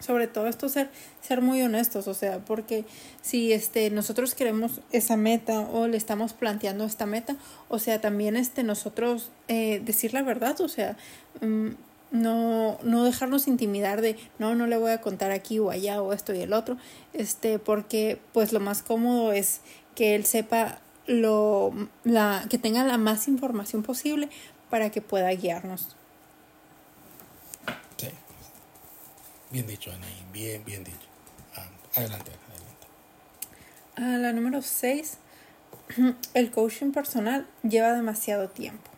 Sobre todo esto ser ser muy honestos o sea porque si este nosotros queremos esa meta o le estamos planteando esta meta o sea también este nosotros eh, decir la verdad o sea mm, no no dejarnos intimidar de no no le voy a contar aquí o allá o esto y el otro este porque pues lo más cómodo es que él sepa lo la que tenga la más información posible para que pueda guiarnos Bien dicho, Ana, bien, bien dicho. Ah, adelante, adelante. A la número 6, el coaching personal lleva demasiado tiempo.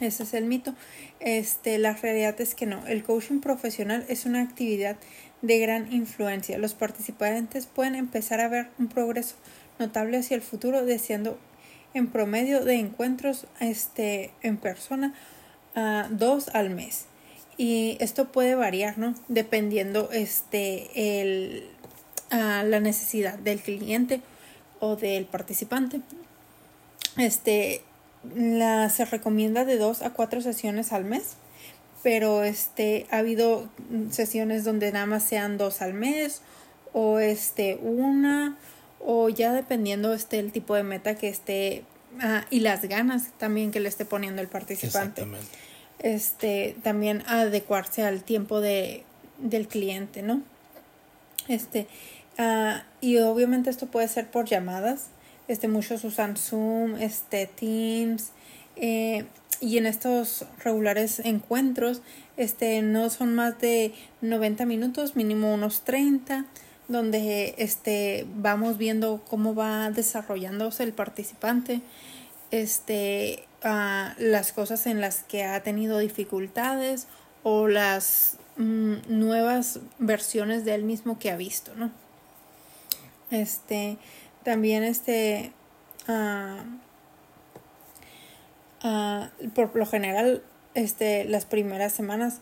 Ese es el mito. Este, la realidad es que no. El coaching profesional es una actividad de gran influencia. Los participantes pueden empezar a ver un progreso notable hacia el futuro, deseando en promedio de encuentros este, en persona a dos al mes y esto puede variar, ¿no? Dependiendo este el la necesidad del cliente o del participante. Este la, se recomienda de dos a cuatro sesiones al mes, pero este ha habido sesiones donde nada más sean dos al mes o este una o ya dependiendo este el tipo de meta que esté ah, y las ganas también que le esté poniendo el participante. Exactamente este, también adecuarse al tiempo de, del cliente, ¿no? Este, uh, y obviamente esto puede ser por llamadas. Este, muchos usan Zoom, este, Teams, eh, y en estos regulares encuentros, este, no son más de 90 minutos, mínimo unos 30, donde este, vamos viendo cómo va desarrollándose el participante, este, las cosas en las que ha tenido dificultades o las mm, nuevas versiones de él mismo que ha visto, ¿no? Este, también este, uh, por lo general, este, las primeras semanas,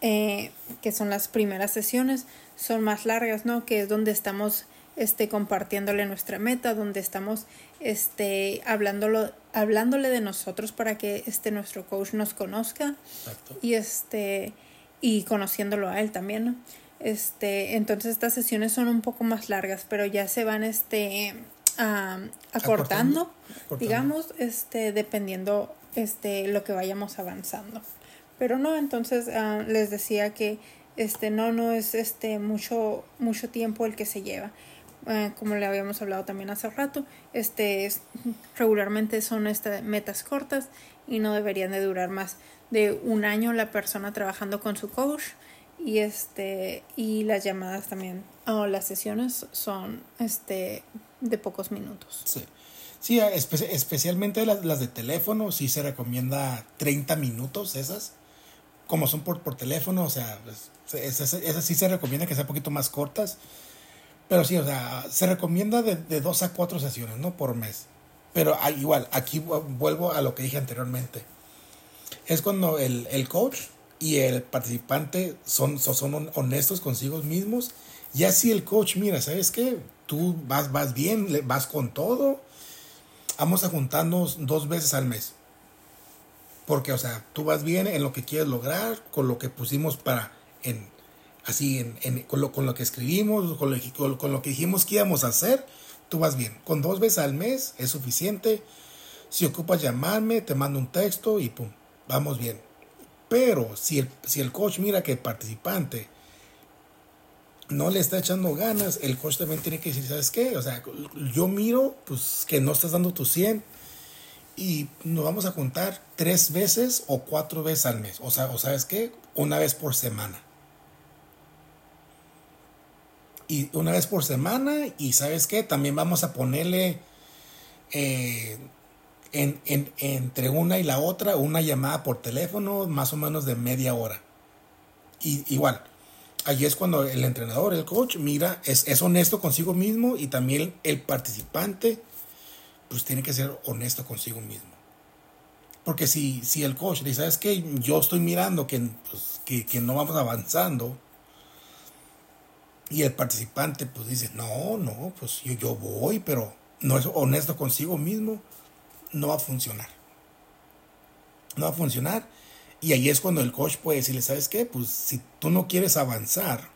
eh, que son las primeras sesiones, son más largas, ¿no? Que es donde estamos este, compartiéndole nuestra meta, donde estamos este, hablándolo, hablándole de nosotros para que este, nuestro coach nos conozca y, este, y conociéndolo a él también. ¿no? Este, entonces estas sesiones son un poco más largas, pero ya se van este, acortando, digamos, este, dependiendo este, lo que vayamos avanzando. Pero no, entonces ah, les decía que este, no, no es este, mucho, mucho tiempo el que se lleva. Ah, como le habíamos hablado también hace rato, este, regularmente son este, metas cortas y no deberían de durar más de un año la persona trabajando con su coach y este y las llamadas también o las sesiones son este de pocos minutos. Sí. Sí, especialmente las, las, de teléfono, sí se recomienda 30 minutos esas, como son por, por teléfono, o sea, pues, esas, sí se recomienda que sean un poquito más cortas, pero sí, o sea, se recomienda de, de dos a cuatro sesiones, ¿no? Por mes. Pero igual, aquí vuelvo a lo que dije anteriormente. Es cuando el, el coach y el participante son, son honestos consigo mismos. Y así el coach, mira, ¿sabes qué? Tú vas, vas bien, vas con todo. Vamos a juntarnos dos veces al mes. Porque, o sea, tú vas bien en lo que quieres lograr, con lo que pusimos para, en, así, en, con, lo, con lo que escribimos, con lo, con lo que dijimos que íbamos a hacer, tú vas bien. Con dos veces al mes es suficiente. Si ocupas llamarme, te mando un texto y pum, vamos bien. Pero si el, si el coach mira que el participante no le está echando ganas, el coach también tiene que decir, ¿sabes qué? O sea, yo miro pues que no estás dando tu 100 y nos vamos a contar tres veces o cuatro veces al mes. O sea, sabes qué? Una vez por semana. Y una vez por semana y sabes qué? También vamos a ponerle eh, en, entre una y la otra una llamada por teléfono más o menos de media hora. Y igual, allí es cuando el entrenador, el coach, mira, es, es honesto consigo mismo y también el participante, pues tiene que ser honesto consigo mismo. Porque si, si el coach dice, ¿sabes que Yo estoy mirando que, pues, que, que, no vamos avanzando. Y el participante pues dice, no, no, pues yo, yo voy, pero no es honesto consigo mismo no va a funcionar. No va a funcionar. Y ahí es cuando el coach puede decirle, ¿sabes qué? Pues si tú no quieres avanzar,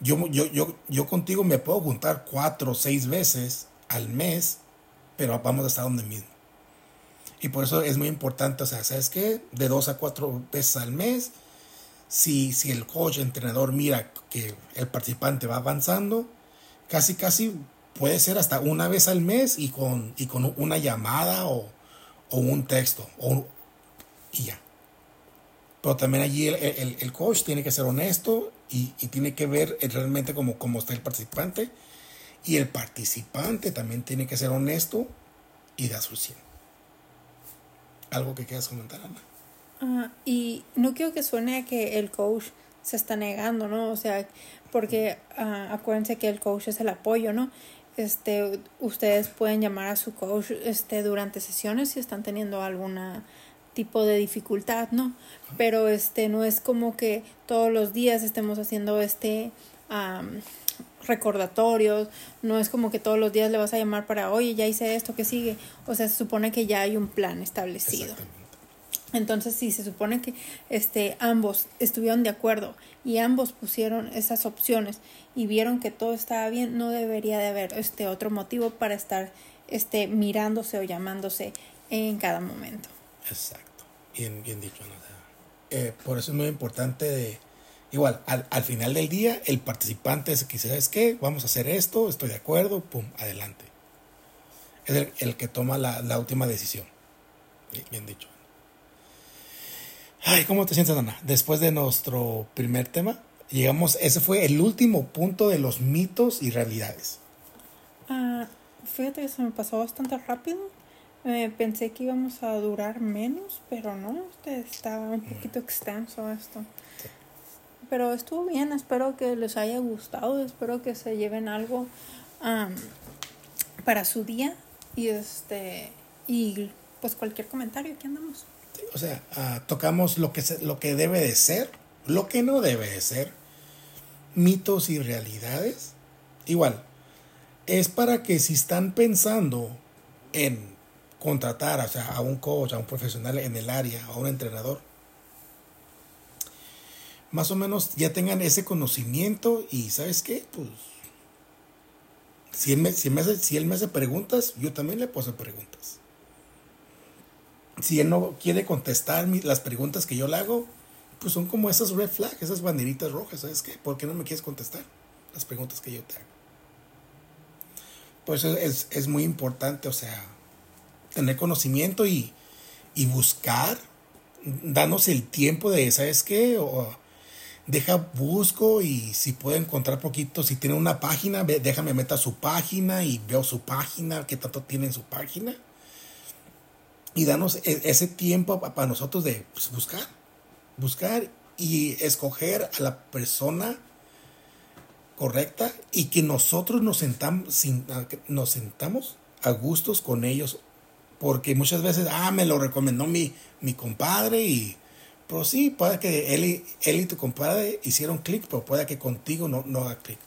yo, yo, yo, yo contigo me puedo juntar cuatro o seis veces al mes, pero vamos a estar donde mismo. Y por eso es muy importante, o sea, ¿sabes qué? De dos a cuatro veces al mes, si, si el coach, entrenador mira que el participante va avanzando, casi, casi puede ser hasta una vez al mes y con, y con una llamada o, un texto o, y ya. Pero también allí el, coach tiene que ser honesto y, tiene que ver realmente cómo, cómo está el participante. Y el participante también tiene que ser honesto y dar su 100. ¿Algo que quieras comentar, Ana? Ah, y no quiero que suene a que el coach se está negando, ¿no? O sea, porque ah, acuérdense que el coach es el apoyo, ¿no? este, ustedes pueden llamar a su coach este, durante sesiones si están teniendo alguna tipo de dificultad, ¿no? Pero este no es como que todos los días estemos haciendo este recordatorios, no es como que todos los días le vas a llamar para, oye, ya hice esto, que sigue? O sea, se supone que ya hay un plan establecido. Entonces, si se supone que este, ambos estuvieron de acuerdo y ambos pusieron esas opciones y vieron que todo estaba bien, no debería de haber este otro motivo para estar este, mirándose o llamándose en cada momento. Exacto, bien, bien dicho. Eh, por eso es muy importante de, igual, al, al, final del día, el participante es que ¿sabes qué? Vamos a hacer esto, estoy de acuerdo, pum, adelante. Es el, el que toma la, la última decisión. Bien dicho. Ay, ¿cómo te sientes, Ana? Después de nuestro primer tema, llegamos, ese fue el último punto de los mitos y realidades. Ah, fíjate que se me pasó bastante rápido. Eh, pensé que íbamos a durar menos, pero no, está un poquito extenso esto. Pero estuvo bien, espero que les haya gustado, espero que se lleven algo para su día y este y pues cualquier comentario, aquí andamos o sea, ah, tocamos lo que, lo que debe de ser, lo que no debe de ser, mitos y realidades, igual, es para que si están pensando en contratar o sea, a un coach, a un profesional en el área, a un entrenador, más o menos ya tengan ese conocimiento y ¿sabes qué? Pues si él me, si me, hace, si él me hace preguntas, yo también le puedo hacer preguntas. Si él no quiere contestar las preguntas que yo le hago, pues son como esas red flags, esas banderitas rojas, ¿sabes qué? ¿Por qué no me quieres contestar las preguntas que yo te hago? Pues es, es muy importante, o sea, tener conocimiento y, y buscar, darnos el tiempo de, ¿sabes qué? O, deja, busco y si puedo encontrar poquito, si tiene una página, déjame meter su página y veo su página, qué tanto tiene en su página. Y danos e, ese tiempo para nosotros de pues, buscar, buscar y escoger a la persona correcta y que nosotros nos sentamos, nos sentamos a gustos con ellos. Porque muchas veces, ah, me lo recomendó mi, mi compadre y pero sí, puede que él y, él y tu compadre hicieron clic, pero puede que contigo no, no haga clic.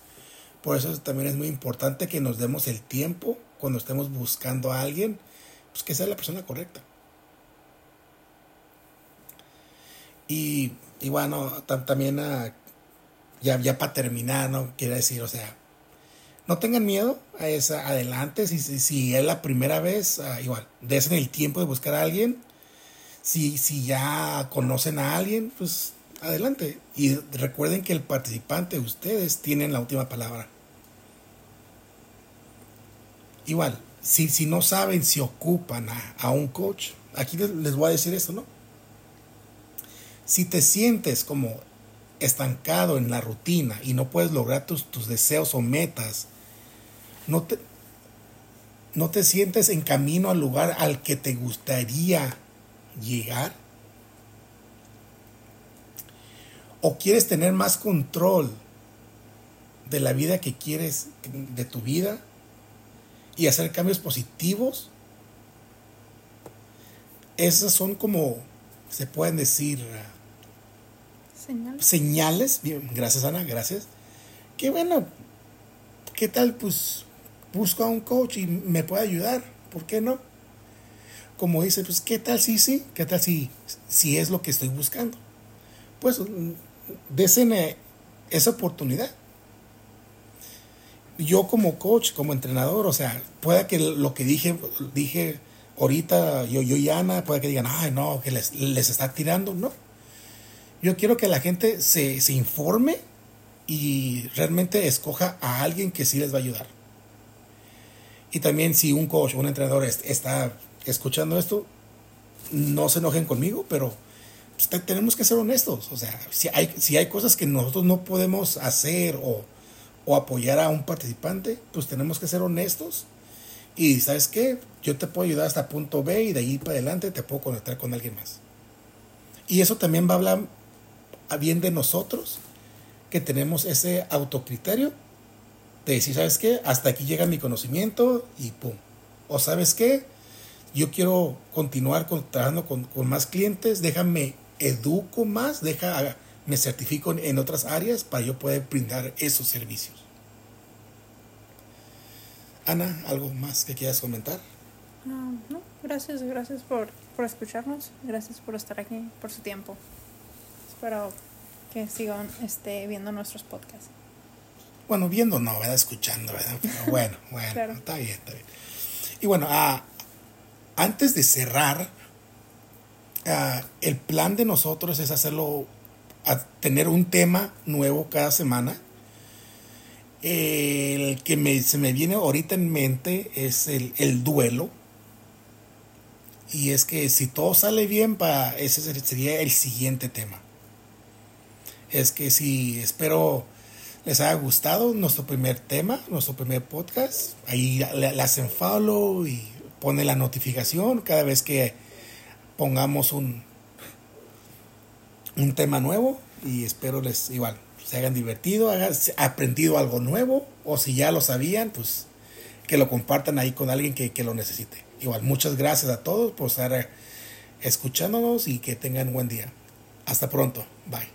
Por eso también es muy importante que nos demos el tiempo cuando estemos buscando a alguien, pues que sea la persona correcta. Y, y bueno, también ah, ya, ya para terminar, ¿no? Quiero decir, o sea, no tengan miedo a esa adelante, si, si, si es la primera vez, uh, igual, desen el tiempo de buscar a alguien si, si ya conocen a alguien, pues adelante. Y recuerden que el participante, ustedes, tienen la última palabra. Igual, si, si no saben si ocupan a, un coach, aquí les, voy a decir esto, ¿no? Si te sientes como estancado en la rutina y no puedes lograr tus, tus deseos o metas, no te, no te sientes en camino al lugar al que te gustaría llegar? ¿O quieres tener más control de la vida que quieres, de tu vida, y hacer cambios positivos? Esas son como, se pueden decir, señales. señales. Bien, gracias Ana, gracias. Que bueno, ¿qué tal? Pues busco a un coach y me puede ayudar, ¿por qué no? como dice, pues qué tal si sí, qué tal si, si es lo que estoy buscando. Pues desen esa oportunidad. Yo como coach, como entrenador, o sea, pueda que lo que dije, dije ahorita, yo, yo y Ana, pueda que digan, ay, no, que les, les está tirando, no. Yo quiero que la gente se, se informe y realmente escoja a alguien que sí les va a ayudar. Y también si un coach, un entrenador está escuchando esto, no se enojen conmigo, pero pues, tenemos que ser honestos. O sea, si hay, si hay cosas que nosotros no podemos hacer o, o apoyar a un participante, pues tenemos que ser honestos. Y sabes qué, yo te puedo ayudar hasta punto B y de ahí para adelante te puedo conectar con alguien más. Y eso también va a hablar bien de nosotros, que tenemos ese autocriterio de decir, ¿sabes qué? Hasta aquí llega mi conocimiento y pum. O sabes qué? yo quiero continuar trabajando con, más clientes, déjame educo más, deja, me certifico en, otras áreas para yo poder brindar esos servicios. Ana, ¿algo más que quieras comentar? Ah, no, gracias, gracias por, por escucharnos, gracias por estar aquí, por su tiempo. Espero que sigan este, viendo nuestros podcasts. Bueno, viendo no, ¿verdad? Escuchando, ¿verdad? Pero bueno, bueno, está bien, está bien. Y bueno, a antes de cerrar, ah, el plan de nosotros es hacerlo, a tener un tema nuevo cada semana. El que se me viene ahorita en mente es el, duelo. Y es que si todo sale bien, para ese sería el siguiente tema. Es que si espero les haya gustado nuestro primer tema, nuestro primer podcast, ahí le, le hacen follow y pone la notificación cada vez que pongamos un, un tema nuevo y espero les igual se hayan divertido, hayan aprendido algo nuevo o si ya lo sabían, pues que lo compartan ahí con alguien que, que lo necesite. Igual, muchas gracias a todos por estar escuchándonos y que tengan buen día. Hasta pronto. Bye.